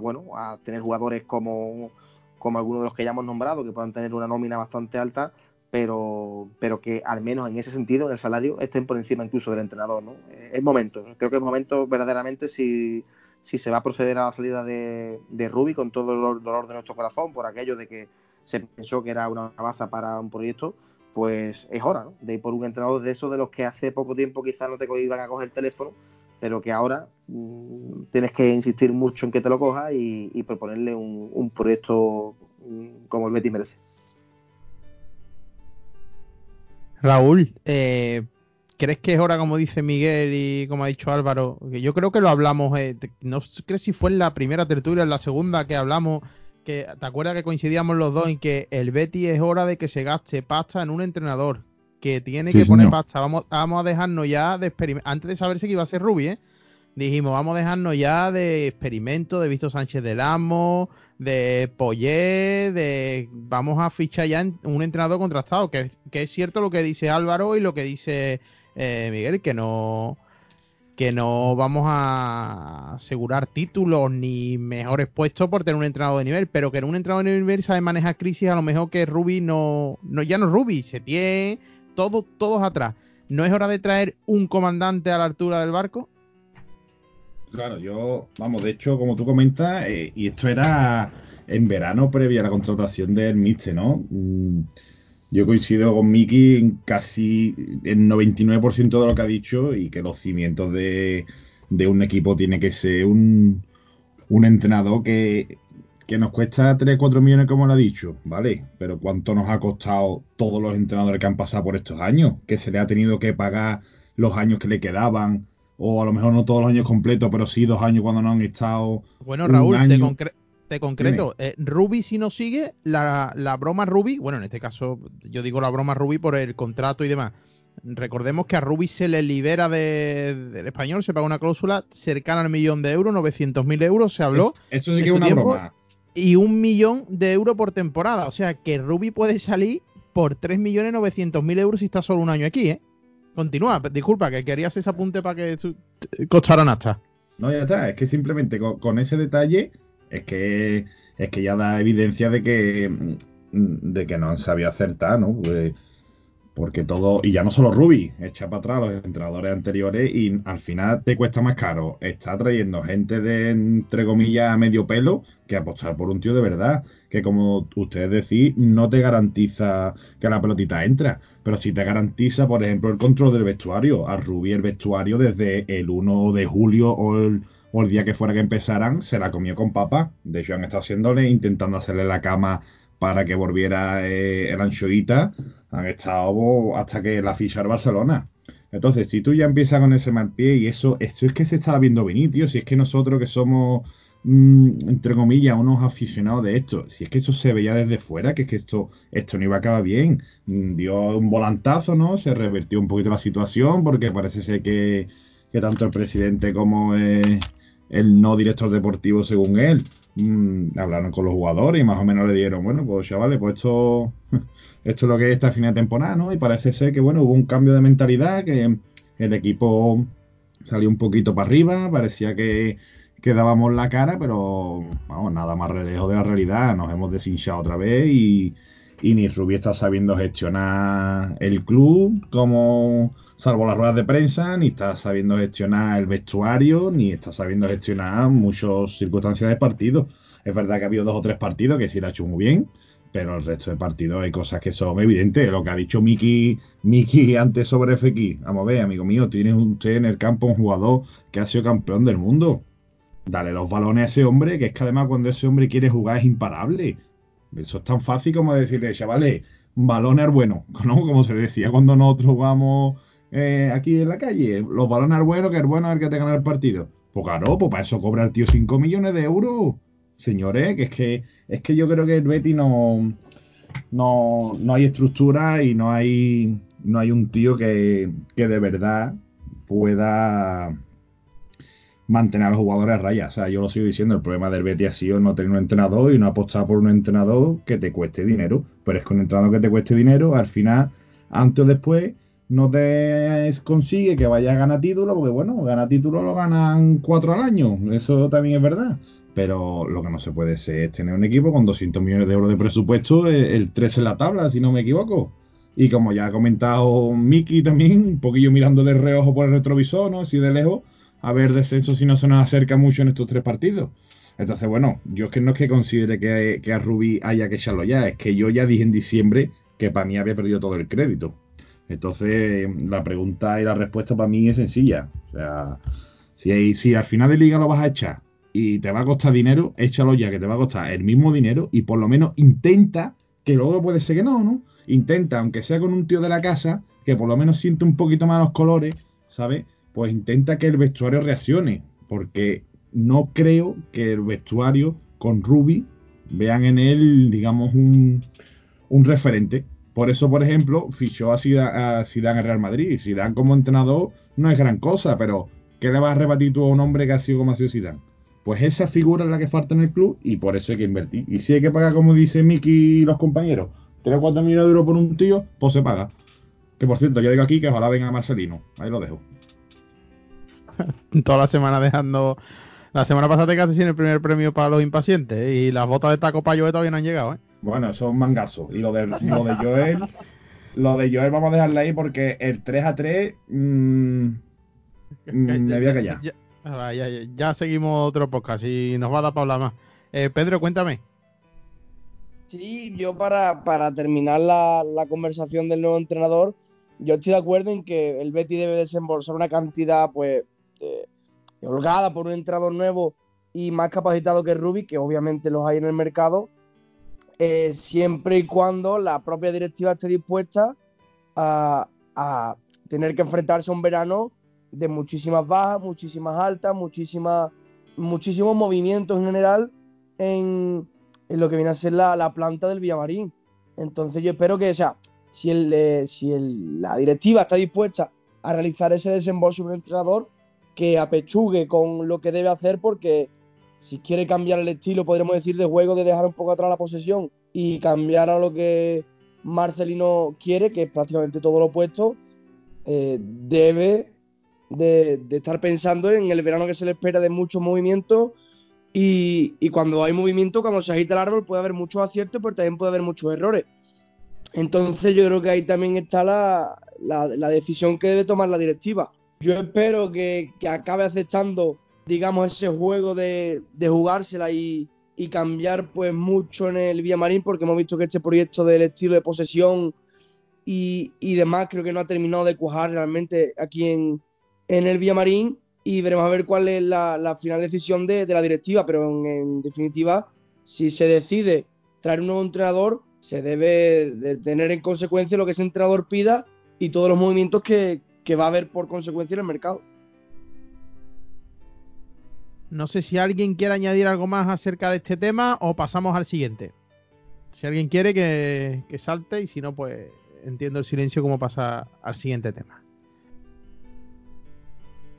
bueno, a tener jugadores como, como algunos de los que ya hemos nombrado, que puedan tener una nómina bastante alta, pero, pero que al menos en ese sentido, en el salario, estén por encima incluso del entrenador. ¿no? Es momento, creo que es momento verdaderamente si, si se va a proceder a la salida de, de Ruby con todo el dolor de nuestro corazón por aquello de que se pensó que era una baza para un proyecto, pues es hora ¿no? de ir por un entrenador de esos de los que hace poco tiempo quizás no te iban a coger el teléfono, pero que ahora mmm, tienes que insistir mucho en que te lo coja y, y proponerle un, un proyecto mmm, como el Betis merece. Raúl, eh, ¿crees que es hora, como dice Miguel y como ha dicho Álvaro? Que yo creo que lo hablamos, eh, no sé si fue en la primera tertulia, en la segunda que hablamos, que te acuerdas que coincidíamos los dos en que el Betty es hora de que se gaste pasta en un entrenador, que tiene sí, que poner pasta. Vamos, vamos a dejarnos ya de antes de saberse que iba a ser Rubi, ¿eh? dijimos, vamos a dejarnos ya de experimento de Visto Sánchez del Amo, de Poyet, de vamos a fichar ya un entrenador contrastado, que, que, es cierto lo que dice Álvaro y lo que dice eh, Miguel, que no que no vamos a asegurar títulos ni mejores puestos por tener un entrenador de nivel, pero que en un entrenador de nivel sabe manejar crisis, a lo mejor que Ruby no, no ya no Ruby, se tiene todo, todos atrás. ¿No es hora de traer un comandante a la altura del barco? Claro, yo, vamos, de hecho, como tú comentas, eh, y esto era en verano previa a la contratación del Mister, ¿no? Mm, yo coincido con Miki en casi el 99% de lo que ha dicho y que los cimientos de, de un equipo tiene que ser un, un entrenador que, que, nos cuesta 3-4 millones, como lo ha dicho, ¿vale? Pero ¿cuánto nos ha costado todos los entrenadores que han pasado por estos años? Que se le ha tenido que pagar los años que le quedaban o a lo mejor no todos los años completos, pero sí dos años cuando no han estado. Bueno, Raúl, te, concre te, concreto, eh, Ruby si no sigue, la, la, broma Ruby, bueno, en este caso yo digo la broma Ruby por el contrato y demás. Recordemos que a Ruby se le libera de, del español, se paga una cláusula cercana al millón de euros, 900.000 euros, se habló. Es, eso sí que es una tiempo, broma. Y un millón de euros por temporada. O sea que Ruby puede salir por 3.900.000 euros si está solo un año aquí, ¿eh? Continúa, disculpa, que querías ese apunte para que costaran hasta. No, ya está, es que simplemente con, con, ese detalle es que es que ya da evidencia de que de que no sabía acertar, ¿no? Pues, porque todo, y ya no solo Ruby, echa para atrás los entrenadores anteriores y al final te cuesta más caro estar trayendo gente de, entre comillas, a medio pelo que apostar por un tío de verdad, que como ustedes decís, no te garantiza que la pelotita entra, pero sí te garantiza, por ejemplo, el control del vestuario. A Ruby el vestuario desde el 1 de julio o el, o el día que fuera que empezaran, se la comió con papa. De hecho, han estado haciéndole, intentando hacerle la cama para que volviera eh, el anchoita, han estado hasta que la ficha el Barcelona. Entonces, si tú ya empiezas con ese mal pie y eso, esto es que se está viendo venir, tío, si es que nosotros que somos, mmm, entre comillas, unos aficionados de esto, si es que eso se veía desde fuera, que es que esto, esto no iba a acabar bien, dio un volantazo, ¿no? Se revertió un poquito la situación porque parece ser que, que tanto el presidente como eh, el no director deportivo, según él, mmm, hablaron con los jugadores y más o menos le dieron, bueno, pues chavales, pues esto, [laughs] esto es lo que es esta final de temporada, ¿no? Y parece ser que, bueno, hubo un cambio de mentalidad, que el equipo salió un poquito para arriba, parecía que, que dábamos la cara, pero vamos, nada más lejos de la realidad, nos hemos deshinchado otra vez y, y ni Rubí está sabiendo gestionar el club como salvo las ruedas de prensa, ni está sabiendo gestionar el vestuario, ni está sabiendo gestionar muchas circunstancias de partido. Es verdad que ha habido dos o tres partidos que sí lo ha hecho muy bien, pero el resto de partidos hay cosas que son evidentes. Lo que ha dicho Miki, Miki antes sobre FX. Vamos a ver, amigo mío, tiene usted en el campo un jugador que ha sido campeón del mundo. Dale los balones a ese hombre, que es que además cuando ese hombre quiere jugar es imparable. Eso es tan fácil como decirle, chavales, balones bueno, [laughs] ¿no? Como se decía cuando nosotros jugamos eh, aquí en la calle, los balones al bueno, que el bueno es el que te gana el partido. Pues claro, pues para eso cobra el tío 5 millones de euros. Señores, que es que es que yo creo que el Betty no, no, no hay estructura y no hay no hay un tío que, que de verdad pueda mantener a los jugadores a raya. O sea, yo lo sigo diciendo, el problema del Betty ha sido no tener un entrenador y no apostar por un entrenador que te cueste dinero. Pero es que un entrenador que te cueste dinero, al final, antes o después, no te consigue que vaya a ganar título, porque bueno, gana título lo ganan cuatro al año, eso también es verdad. Pero lo que no se puede ser es tener un equipo con 200 millones de euros de presupuesto, el 3 en la tabla, si no me equivoco. Y como ya ha comentado Miki también, un poquillo mirando de reojo por el retrovisor, ¿no? Así de lejos, a ver descenso si no se nos acerca mucho en estos tres partidos. Entonces, bueno, yo es que no es que considere que, que a Rubí haya que echarlo ya, es que yo ya dije en diciembre que para mí había perdido todo el crédito. Entonces, la pregunta y la respuesta para mí es sencilla. O sea, si, si al final de liga lo vas a echar y te va a costar dinero, échalo ya, que te va a costar el mismo dinero y por lo menos intenta, que luego puede ser que no, ¿no? Intenta, aunque sea con un tío de la casa, que por lo menos siente un poquito más los colores, ¿sabes? Pues intenta que el vestuario reaccione, porque no creo que el vestuario con Ruby vean en él, digamos, un, un referente. Por eso, por ejemplo, fichó a Zidane, a Real Madrid. Zidane como entrenador no es gran cosa, pero ¿qué le vas a rebatir tú a un hombre que ha sido como ha sido Zidane? Pues esa figura es la que falta en el club y por eso hay que invertir. Y si hay que pagar, como dice Miki y los compañeros, 3 o 4 millones de euros por un tío, pues se paga. Que por cierto, yo digo aquí que ojalá venga Marcelino. Ahí lo dejo. [laughs] Toda la semana dejando. La semana pasada te quedaste sin el primer premio para los impacientes y las botas de taco para Joel todavía no han llegado, ¿eh? Bueno, eso es un mangazo. Y lo de, lo de Joel, lo de Joel vamos a dejarle ahí porque el 3 a 3 mmm, [laughs] me había callado. Ya, ya, ya, seguimos otro podcast y nos va a dar para hablar más. Eh, Pedro, cuéntame. Sí, yo para, para terminar la, la, conversación del nuevo entrenador, yo estoy de acuerdo en que el Betty debe desembolsar una cantidad pues holgada por un entrenador nuevo y más capacitado que Ruby, que obviamente los hay en el mercado, eh, siempre y cuando la propia directiva esté dispuesta a, tener que enfrentarse a un verano de muchísimas bajas, muchísimas altas, muchísimas, muchísimos movimientos en general en, lo que viene a ser la, planta del Villamarín. Entonces yo espero que, sea, si, el, eh, si la directiva está dispuesta a realizar ese desembolso un entrenador, que apechugue con lo que debe hacer porque si quiere cambiar el estilo, podríamos decir, de juego, de dejar un poco atrás la posesión y cambiar a lo que Marcelino quiere, que es prácticamente todo lo opuesto, eh, debe de, estar pensando en el verano que se le espera de mucho movimiento y, cuando hay movimiento, cuando se agita el árbol, puede haber muchos aciertos, pero también puede haber muchos errores. Entonces yo creo que ahí también está la, decisión que debe tomar la directiva. Yo espero que, acabe aceptando digamos, ese juego de, jugársela y, cambiar pues mucho en el Villamarín, porque hemos visto que este proyecto del estilo de posesión y, demás creo que no ha terminado de cuajar realmente aquí en, el Villamarín y veremos a ver cuál es la, final decisión de, la directiva, pero en, definitiva, si se decide traer un nuevo entrenador, se debe de tener en consecuencia lo que ese entrenador pida y todos los movimientos que, que va a haber por consecuencia en el mercado. No sé si alguien quiere añadir algo más acerca de este tema o pasamos al siguiente. Si alguien quiere que, salte y si no, pues entiendo el silencio como pasa al siguiente tema.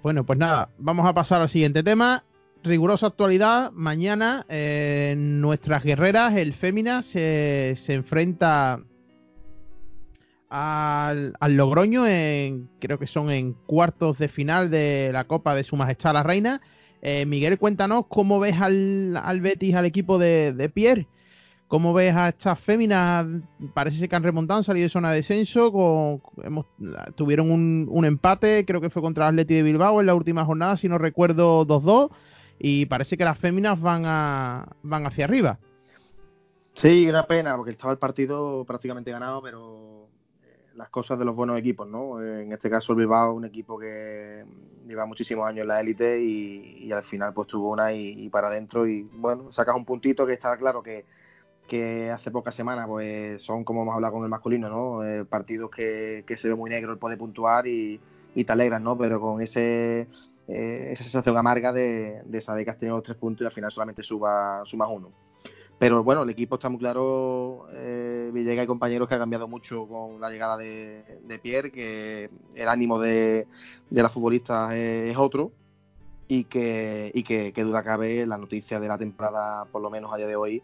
Bueno, pues nada, vamos a pasar al siguiente tema. Rigurosa actualidad. Mañana eh, nuestras guerreras, el Fémina, se, enfrenta al, al, Logroño en, creo que son en cuartos de final de la Copa de Su Majestad la Reina. Eh, Miguel, cuéntanos cómo ves al, al Betis, al equipo de, Pierre. ¿Cómo ves a estas féminas? Parece que han remontado, han salido de zona de descenso. tuvieron un, empate, creo que fue contra el Atleti de Bilbao en la última jornada, si no recuerdo, 2-2. Y parece que las féminas van, a, van hacia arriba. Sí, una pena, porque estaba el partido prácticamente ganado, pero las cosas de los buenos equipos, ¿no? En este caso el Bilbao, un equipo que lleva muchísimos años en la élite y, al final pues tuvo una y, para adentro y bueno, sacas un puntito que está claro que, hace pocas semanas pues son como hemos hablado con el masculino, ¿no? Eh, partidos que, se ve muy negro el poder puntuar y, te alegras, ¿no? Pero con ese eh, esa sensación amarga de, saber que has tenido los tres puntos y al final solamente suba, sumas uno. Pero bueno, el equipo está muy claro, eh, y compañeros, que ha cambiado mucho con la llegada de, Pierre, que el ánimo de, de la futbolista es, otro y que, y que, duda cabe la noticia de la temporada, por lo menos a día de hoy,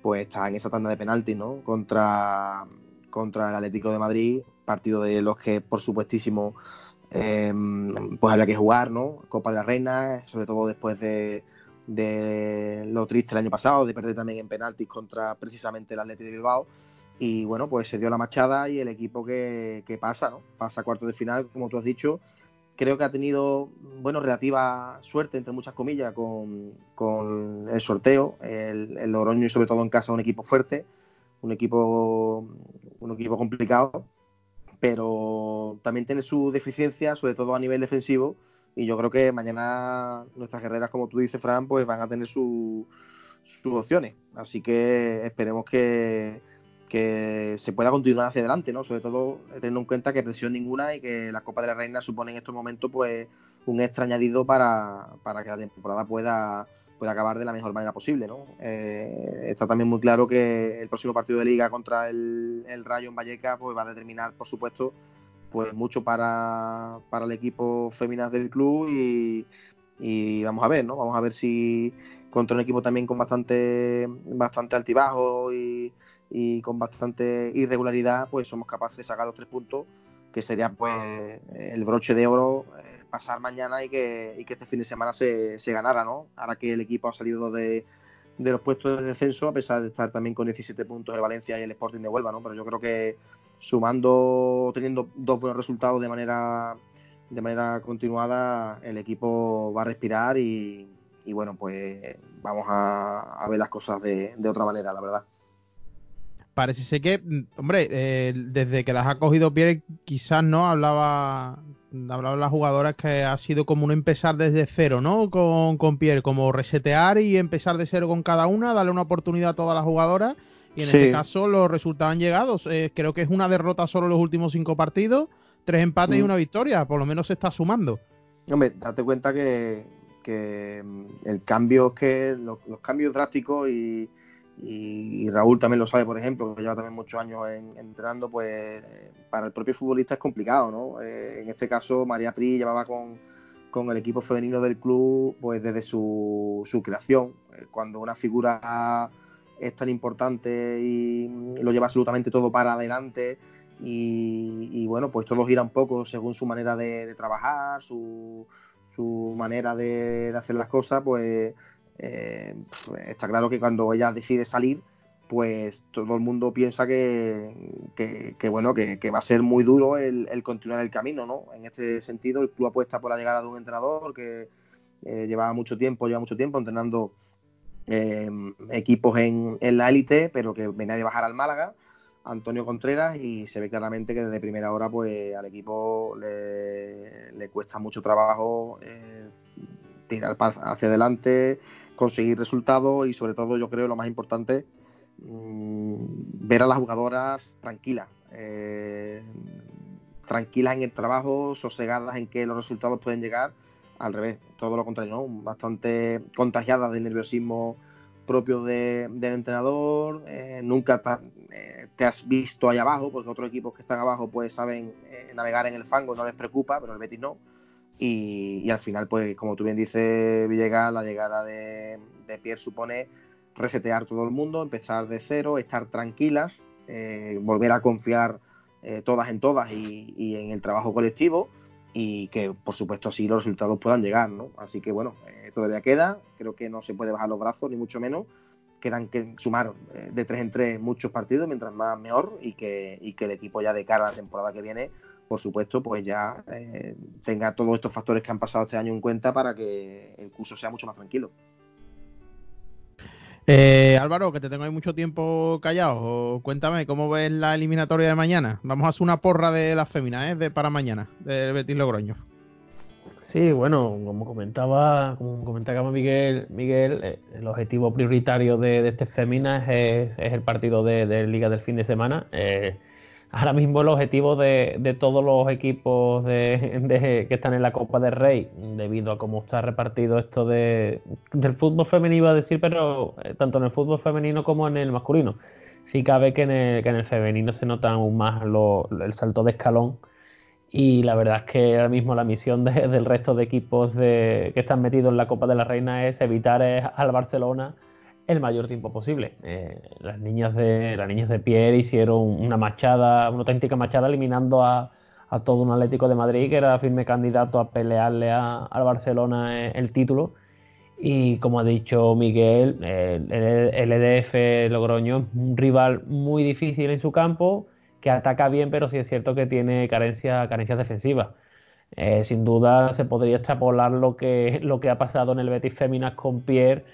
pues está en esa tanda de penaltis, ¿no? Contra, contra el Atlético de Madrid, partido de los que por supuestísimo em, pues había que jugar, ¿no? Copa de la Reina, sobre todo después de, lo triste el año pasado, de perder también en penaltis contra precisamente el Atlético de Bilbao. Y bueno, pues se dio la machada y el equipo que, pasa, ¿no? Pasa a cuarto de final, como tú has dicho. Creo que ha tenido, bueno, relativa suerte, entre muchas comillas, con, el sorteo. El, el Logroño y sobre todo en casa un equipo fuerte, un equipo, un equipo complicado, pero también tiene su deficiencia, sobre todo a nivel defensivo. Y yo creo que mañana nuestras guerreras, como tú dices, Fran, pues van a tener sus opciones. Así que esperemos que, que se pueda continuar hacia adelante, ¿no? Sobre todo teniendo en cuenta que presión ninguna y que la Copa de la Reina supone en estos momentos pues un extra añadido para, que la temporada pueda, pueda acabar de la mejor manera posible, ¿no? Eh, está también muy claro que el próximo partido de liga contra el, Rayo en Vallecas pues va a determinar, por supuesto, pues mucho para, para el equipo femenino del club y, y vamos a ver, ¿no? Vamos a ver si contra un equipo también con bastante bastante altibajo y y con bastante irregularidad, pues somos capaces de sacar los tres puntos, que sería pues el broche de oro eh, pasar mañana y que, y que, este fin de semana se, se, ganara, ¿no? Ahora que el equipo ha salido de, de, los puestos de descenso, a pesar de estar también con 17 puntos el Valencia y el Sporting de Huelva, ¿no? Pero yo creo que sumando, teniendo dos buenos resultados de manera de manera continuada, el equipo va a respirar y, y bueno, pues vamos a, ver las cosas de, de otra manera, la verdad parece ser que, mm, hombre, eh, desde que las ha cogido Pierre, quizás no hablaba, hablaba las jugadoras que ha sido como un empezar desde cero, ¿no? Con, con Pierre, como resetear y empezar de cero con cada una, darle una oportunidad a todas las jugadoras. Y en este caso los resultados han llegado. Eh, creo que es una derrota solo los últimos cinco partidos, tres empates y mm. una victoria. Por lo menos se está sumando. Hombre, date cuenta que, que mm, el cambio que los cambios drásticos y y, Raúl también lo sabe, por ejemplo, que lleva también muchos años entrenando, pues para el propio futbolista es complicado, ¿no? Eh, en este caso, María Pri llevaba con, con, el equipo femenino del club pues desde su, su creación. Eh, cuando una figura es tan importante y lo lleva absolutamente todo para adelante y, bueno, pues todo gira un poco según su manera de, trabajar, su, su manera de, hacer las cosas, pues eh, está claro que cuando ella decide salir, pues todo el mundo piensa que, bueno, que, va a ser muy duro el, continuar el camino, ¿no? En este sentido, el club apuesta por la llegada de un entrenador que eh, lleva mucho tiempo, lleva mucho tiempo entrenando eh, equipos en, la élite, pero que venía de bajar al Málaga, Antonio Contreras, y se ve claramente que desde primera hora, pues al equipo le, cuesta mucho trabajo tirar hacia adelante, conseguir resultados y sobre todo yo creo lo más importante, mm, ver a las jugadoras tranquilas, eh, tranquilas en el trabajo, sosegadas en que los resultados pueden llegar, al revés, todo lo contrario, bastante contagiadas del nerviosismo propio del entrenador, eh, nunca eh, te has visto ahí abajo, porque otros equipos que están abajo pues saben navegar en el fango, no les preocupa, pero el Betis no. Y, al final, pues como tú bien dices, Villegas, la llegada de, Pierre supone resetear todo el mundo, empezar de cero, estar tranquilas, eh, volver a confiar eh, todas en todas y, en el trabajo colectivo y que por supuesto así los resultados puedan llegar, ¿no? Así que bueno, eh, todavía queda, creo que no se puede bajar los brazos ni mucho menos, quedan que sumar de tres en tres muchos partidos, mientras más mejor y que, y que el equipo ya de cara a la temporada que viene por supuesto, pues ya eh, tenga todos estos factores que han pasado este año en cuenta para que el curso sea mucho más tranquilo. Eh, Álvaro, que te tengo ahí mucho tiempo callado, cuéntame cómo ves la eliminatoria de mañana. Vamos a hacer una porra de las féminas, ¿eh? De para mañana, de Betis Logroño. Sí, bueno, como comentaba, como comentaba Miguel, Miguel, eh, el objetivo prioritario de, este féminas es, el partido de, Liga del fin de semana. Eh, ahora mismo el objetivo de, todos los equipos [laughs] que están en la Copa del Rey, debido a cómo está repartido esto del fútbol femenino, iba a decir, pero eh, tanto en el fútbol femenino como en el masculino. Sí cabe que en el, femenino se nota aún más el salto de escalón. Y la verdad es que ahora mismo la misión del resto de equipos que están metidos en la Copa de la Reina es evitar al Barcelona el mayor tiempo posible. Eh, las niñas de las niñas de Pierre hicieron una machada, una auténtica machada eliminando a, todo un Atlético de Madrid que era firme candidato a pelearle al Barcelona el título. Y como ha dicho Miguel, el, EDF Logroño es un rival muy difícil en su campo, que ataca bien, pero sí es cierto que tiene carencia, carencias defensivas. Eh, sin duda se podría extrapolar lo que, lo que ha pasado en el Betis Féminas con Pierre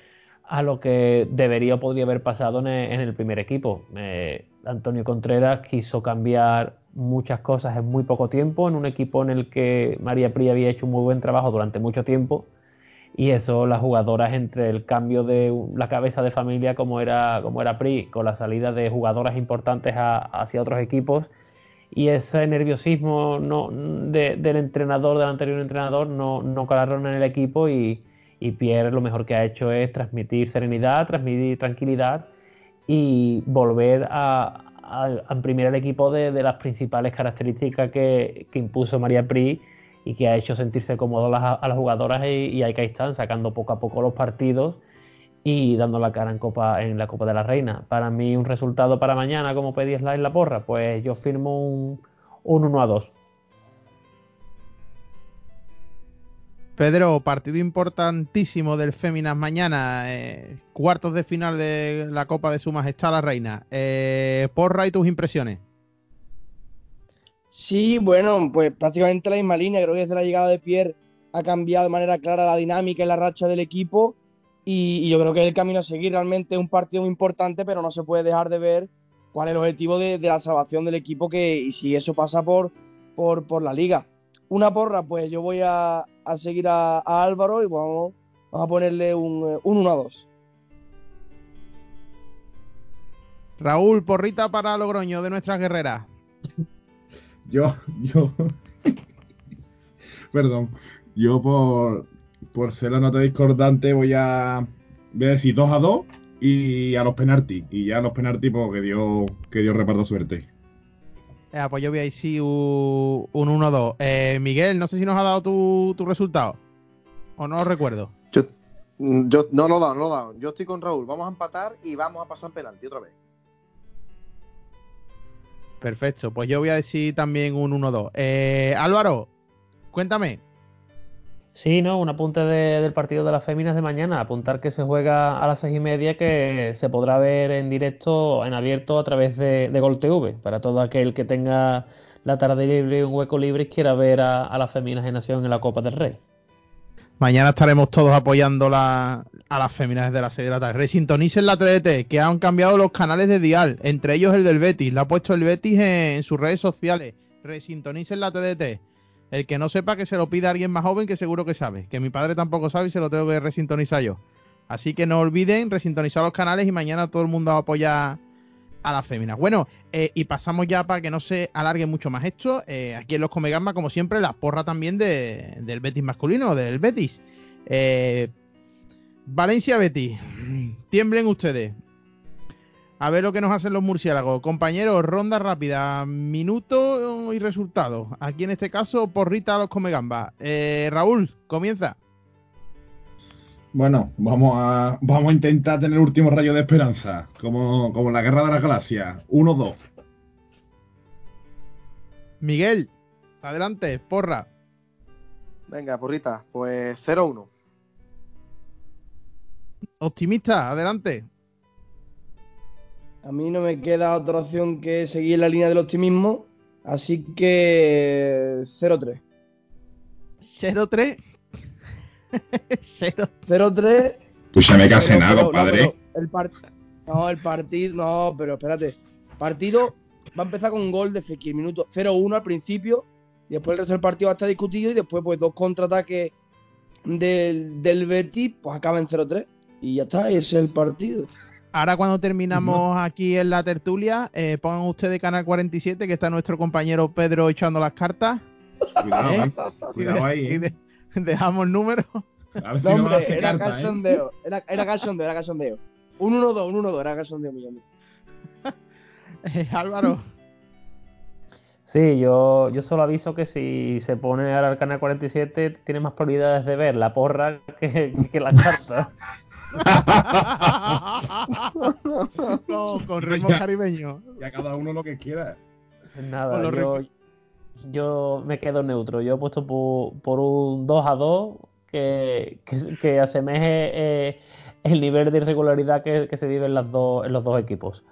a lo que debería o podría haber pasado en el, primer equipo. Eh, Antonio Contreras quiso cambiar muchas cosas en muy poco tiempo, en un equipo en el que María Pri había hecho un muy buen trabajo durante mucho tiempo. Y eso, las jugadoras entre el cambio de la cabeza de familia como era, como era Pri, con la salida de jugadoras importantes hacia otros equipos, y ese nerviosismo no, del entrenador, del anterior entrenador, no, no calaron en el equipo y, Pierre lo mejor que ha hecho es transmitir serenidad, transmitir tranquilidad y volver a, imprimir el equipo de, las principales características que, impuso María Pri y que ha hecho sentirse cómodo a las jugadoras y, y ahí que están sacando poco a poco los partidos y dando la cara en Copa en la Copa de la Reina. Para mí un resultado para mañana, como pedí en la porra, pues yo firmo un, 1 a 2. Pedro, partido importantísimo del Féminas mañana, eh, cuartos de final de la Copa de Su Majestad la Reina. Eh, porra y tus impresiones. Sí, bueno, pues prácticamente la misma línea. Creo que desde la llegada de Pierre ha cambiado de manera clara la dinámica y la racha del equipo y, yo creo que el camino a seguir realmente es un partido muy importante, pero no se puede dejar de ver cuál es el objetivo de, la salvación del equipo que, y si eso pasa por, por, la liga. Una porra, pues yo voy a, seguir a, Álvaro y vamos, a ponerle un, un 1 a 2. Raúl, porrita para Logroño de nuestras guerreras. [laughs] Yo, yo. [laughs] Perdón. Yo por, por ser la nota discordante, voy a, voy a decir 2 a 2 y a los penaltis. Y ya a los penaltis, pues que Dios, que Dios reparta suerte. Pues yo voy a decir un, 1-2. Eh, Miguel, no sé si nos ha dado tu, tu resultado. O no lo recuerdo. Yo, yo no lo he dado, no lo he dado. Yo estoy con Raúl. Vamos a empatar y vamos a pasar en penalti otra vez. Perfecto, pues yo voy a decir también un 1-2. Eh, Álvaro, cuéntame, Sí, no, un apunte del partido de las féminas de mañana. Apuntar que se juega a las seis y media, que se podrá ver en directo, en abierto, a través de, de Gol TV. Para todo aquel que tenga la tarde libre un hueco libre y quiera ver a, las féminas de Nación en la Copa del Rey. Mañana estaremos todos apoyando a las féminas de la serie de la tarde. Resintonicen la TDT, que han cambiado los canales de Dial, entre ellos el del Betis. La ha puesto el Betis en, sus redes sociales. Resintonicen la TDT el que no sepa que se lo pida a alguien más joven que seguro que sabe. Que mi padre tampoco sabe y se lo tengo que resintonizar yo. Así que no olviden resintonizar los canales y mañana todo el mundo apoya a las féminas. Bueno, eh, y pasamos ya para que no se alargue mucho más esto. Eh, aquí en los Comegama, como siempre, la porra también del Betis masculino, del Betis. Eh, Valencia Betis. Tiemblen ustedes. A ver lo que nos hacen los murciélagos. Compañeros, ronda rápida, minuto y resultado. Aquí en este caso, porrita a los Comegamba. Eh, Raúl, comienza. Bueno, vamos a, vamos a intentar tener el último rayo de esperanza, como, como la guerra de las galaxias. 1-2. Miguel, adelante, porra. Venga, porrita, pues 0-1. Optimista, adelante. A mí no me queda otra opción que seguir la línea del optimismo, así que 0-3. 0-3. 0-3. Tú se me casi nada, padre. el no, el partido. No, pero espérate. Partido va a empezar con un gol de Fekir, minuto 0-1 al principio. Y después el resto del partido va a estar discutido. Y después, pues, dos contraataques del, del Betis, pues acaba en 0-3. Y ya está, ese es el partido. Ahora cuando terminamos aquí en la tertulia, eh, pongan ustedes Canal 47, que está nuestro compañero Pedro echando las cartas. Cuidado, ¿Eh? ¿eh? [laughs] cuidado ahí. ¿eh? dejamos el número. A ver si no, hombre, era cachondeo, ¿eh? era, era cachondeo, era cachondeo. Un 1-2, un 1-2, era cachondeo, mi amigo. [laughs] Álvaro. Sí, yo, yo solo aviso que si se pone ahora el canal 47 tiene más probabilidades de ver la porra que, que las cartas. [laughs] con, con ritmo Ya. caribeño. Y a cada uno lo que quiera. Pues Nada, yo, yo me quedo neutro. Yo he puesto por, por un 2 a 2 que, que, que asemeje eh, el nivel de irregularidad que, que se vive en, las dos, en los dos equipos.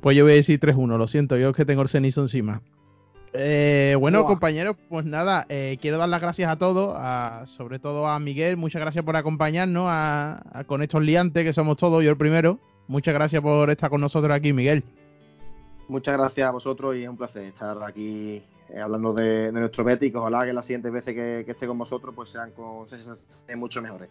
Pues yo voy a decir 3-1, lo siento, yo es que tengo el cenizo encima. Eh, bueno, compañeros, pues nada, eh, quiero dar las gracias a todos, a- sobre todo a Miguel, muchas gracias por acompañarnos a, a- con estos liantes que somos todos, yo el primero. Muchas gracias por estar con nosotros aquí, Miguel. Muchas gracias a vosotros y es un placer estar aquí eh, hablando de, de nuestro Betis. Ojalá que las siguientes veces que, que esté con vosotros pues sean con sensaciones mucho mejores.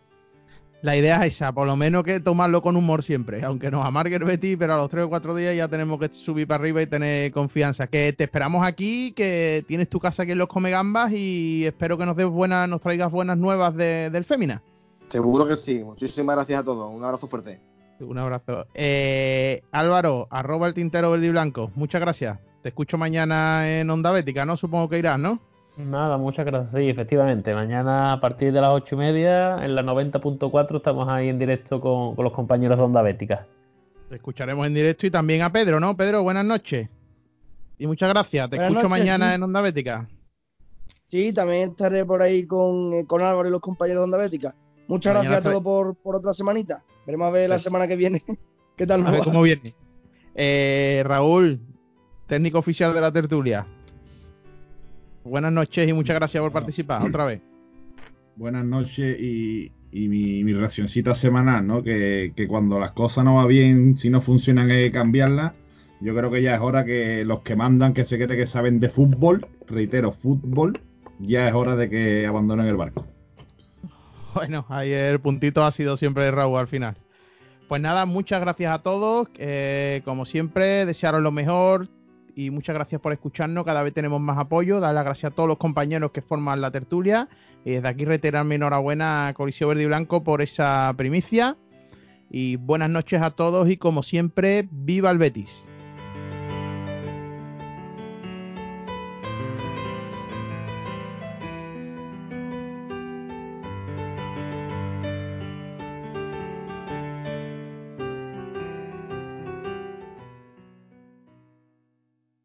La idea es esa, por lo menos que tomarlo con humor siempre, aunque nos amargue el Betis, pero a los 3 o 4 días ya tenemos que subir para arriba y tener confianza. Que te esperamos aquí, que tienes tu casa aquí en los Come Gambas y espero que nos des buenas, nos traigas buenas nuevas de- del Fémina. Seguro que sí. Muchísimas gracias a todos. Un abrazo fuerte. Un abrazo. Eh, Álvaro, arroba el tintero verde y blanco. Muchas gracias. Te escucho mañana en Onda Bética, ¿no? Supongo que irás, ¿no? Nada, muchas gracias. Sí, efectivamente. Mañana a partir de las ocho y media, en la 90.4, estamos ahí en directo con, con los compañeros de Onda Bética. Te escucharemos en directo y también a Pedro, ¿no? Pedro, buenas noches. Y muchas gracias. Te Buenas escucho noches, mañana sí. en Onda Bética. Sí, también estaré por ahí con, eh, con Álvaro y los compañeros de Onda Bética. Muchas Mañana gracias a todos por, por otra semanita. Veremos a ver la semana que viene [laughs] qué tal A ver va. cómo viene. Eh, Raúl, técnico oficial de la tertulia. Buenas noches y muchas gracias por participar otra vez. Buenas noches y, y mi, mi racioncita semanal, ¿no? Que, que cuando las cosas no van bien, si no funcionan, hay que cambiarlas. Yo creo que ya es hora que los que mandan, que se cree que saben de fútbol, reitero, fútbol, ya es hora de que abandonen el barco. Bueno, ahí el puntito ha sido siempre de Raúl al final. Pues nada, muchas gracias a todos. eh, como siempre, desearos lo mejor y muchas gracias por escucharnos. Cada vez tenemos más apoyo. Dar las gracias a todos los compañeros que forman la tertulia. Y desde aquí reiterar mi enhorabuena a Coliseo Verde y Blanco por esa primicia. Y buenas noches a todos y como siempre, ¡viva el Betis!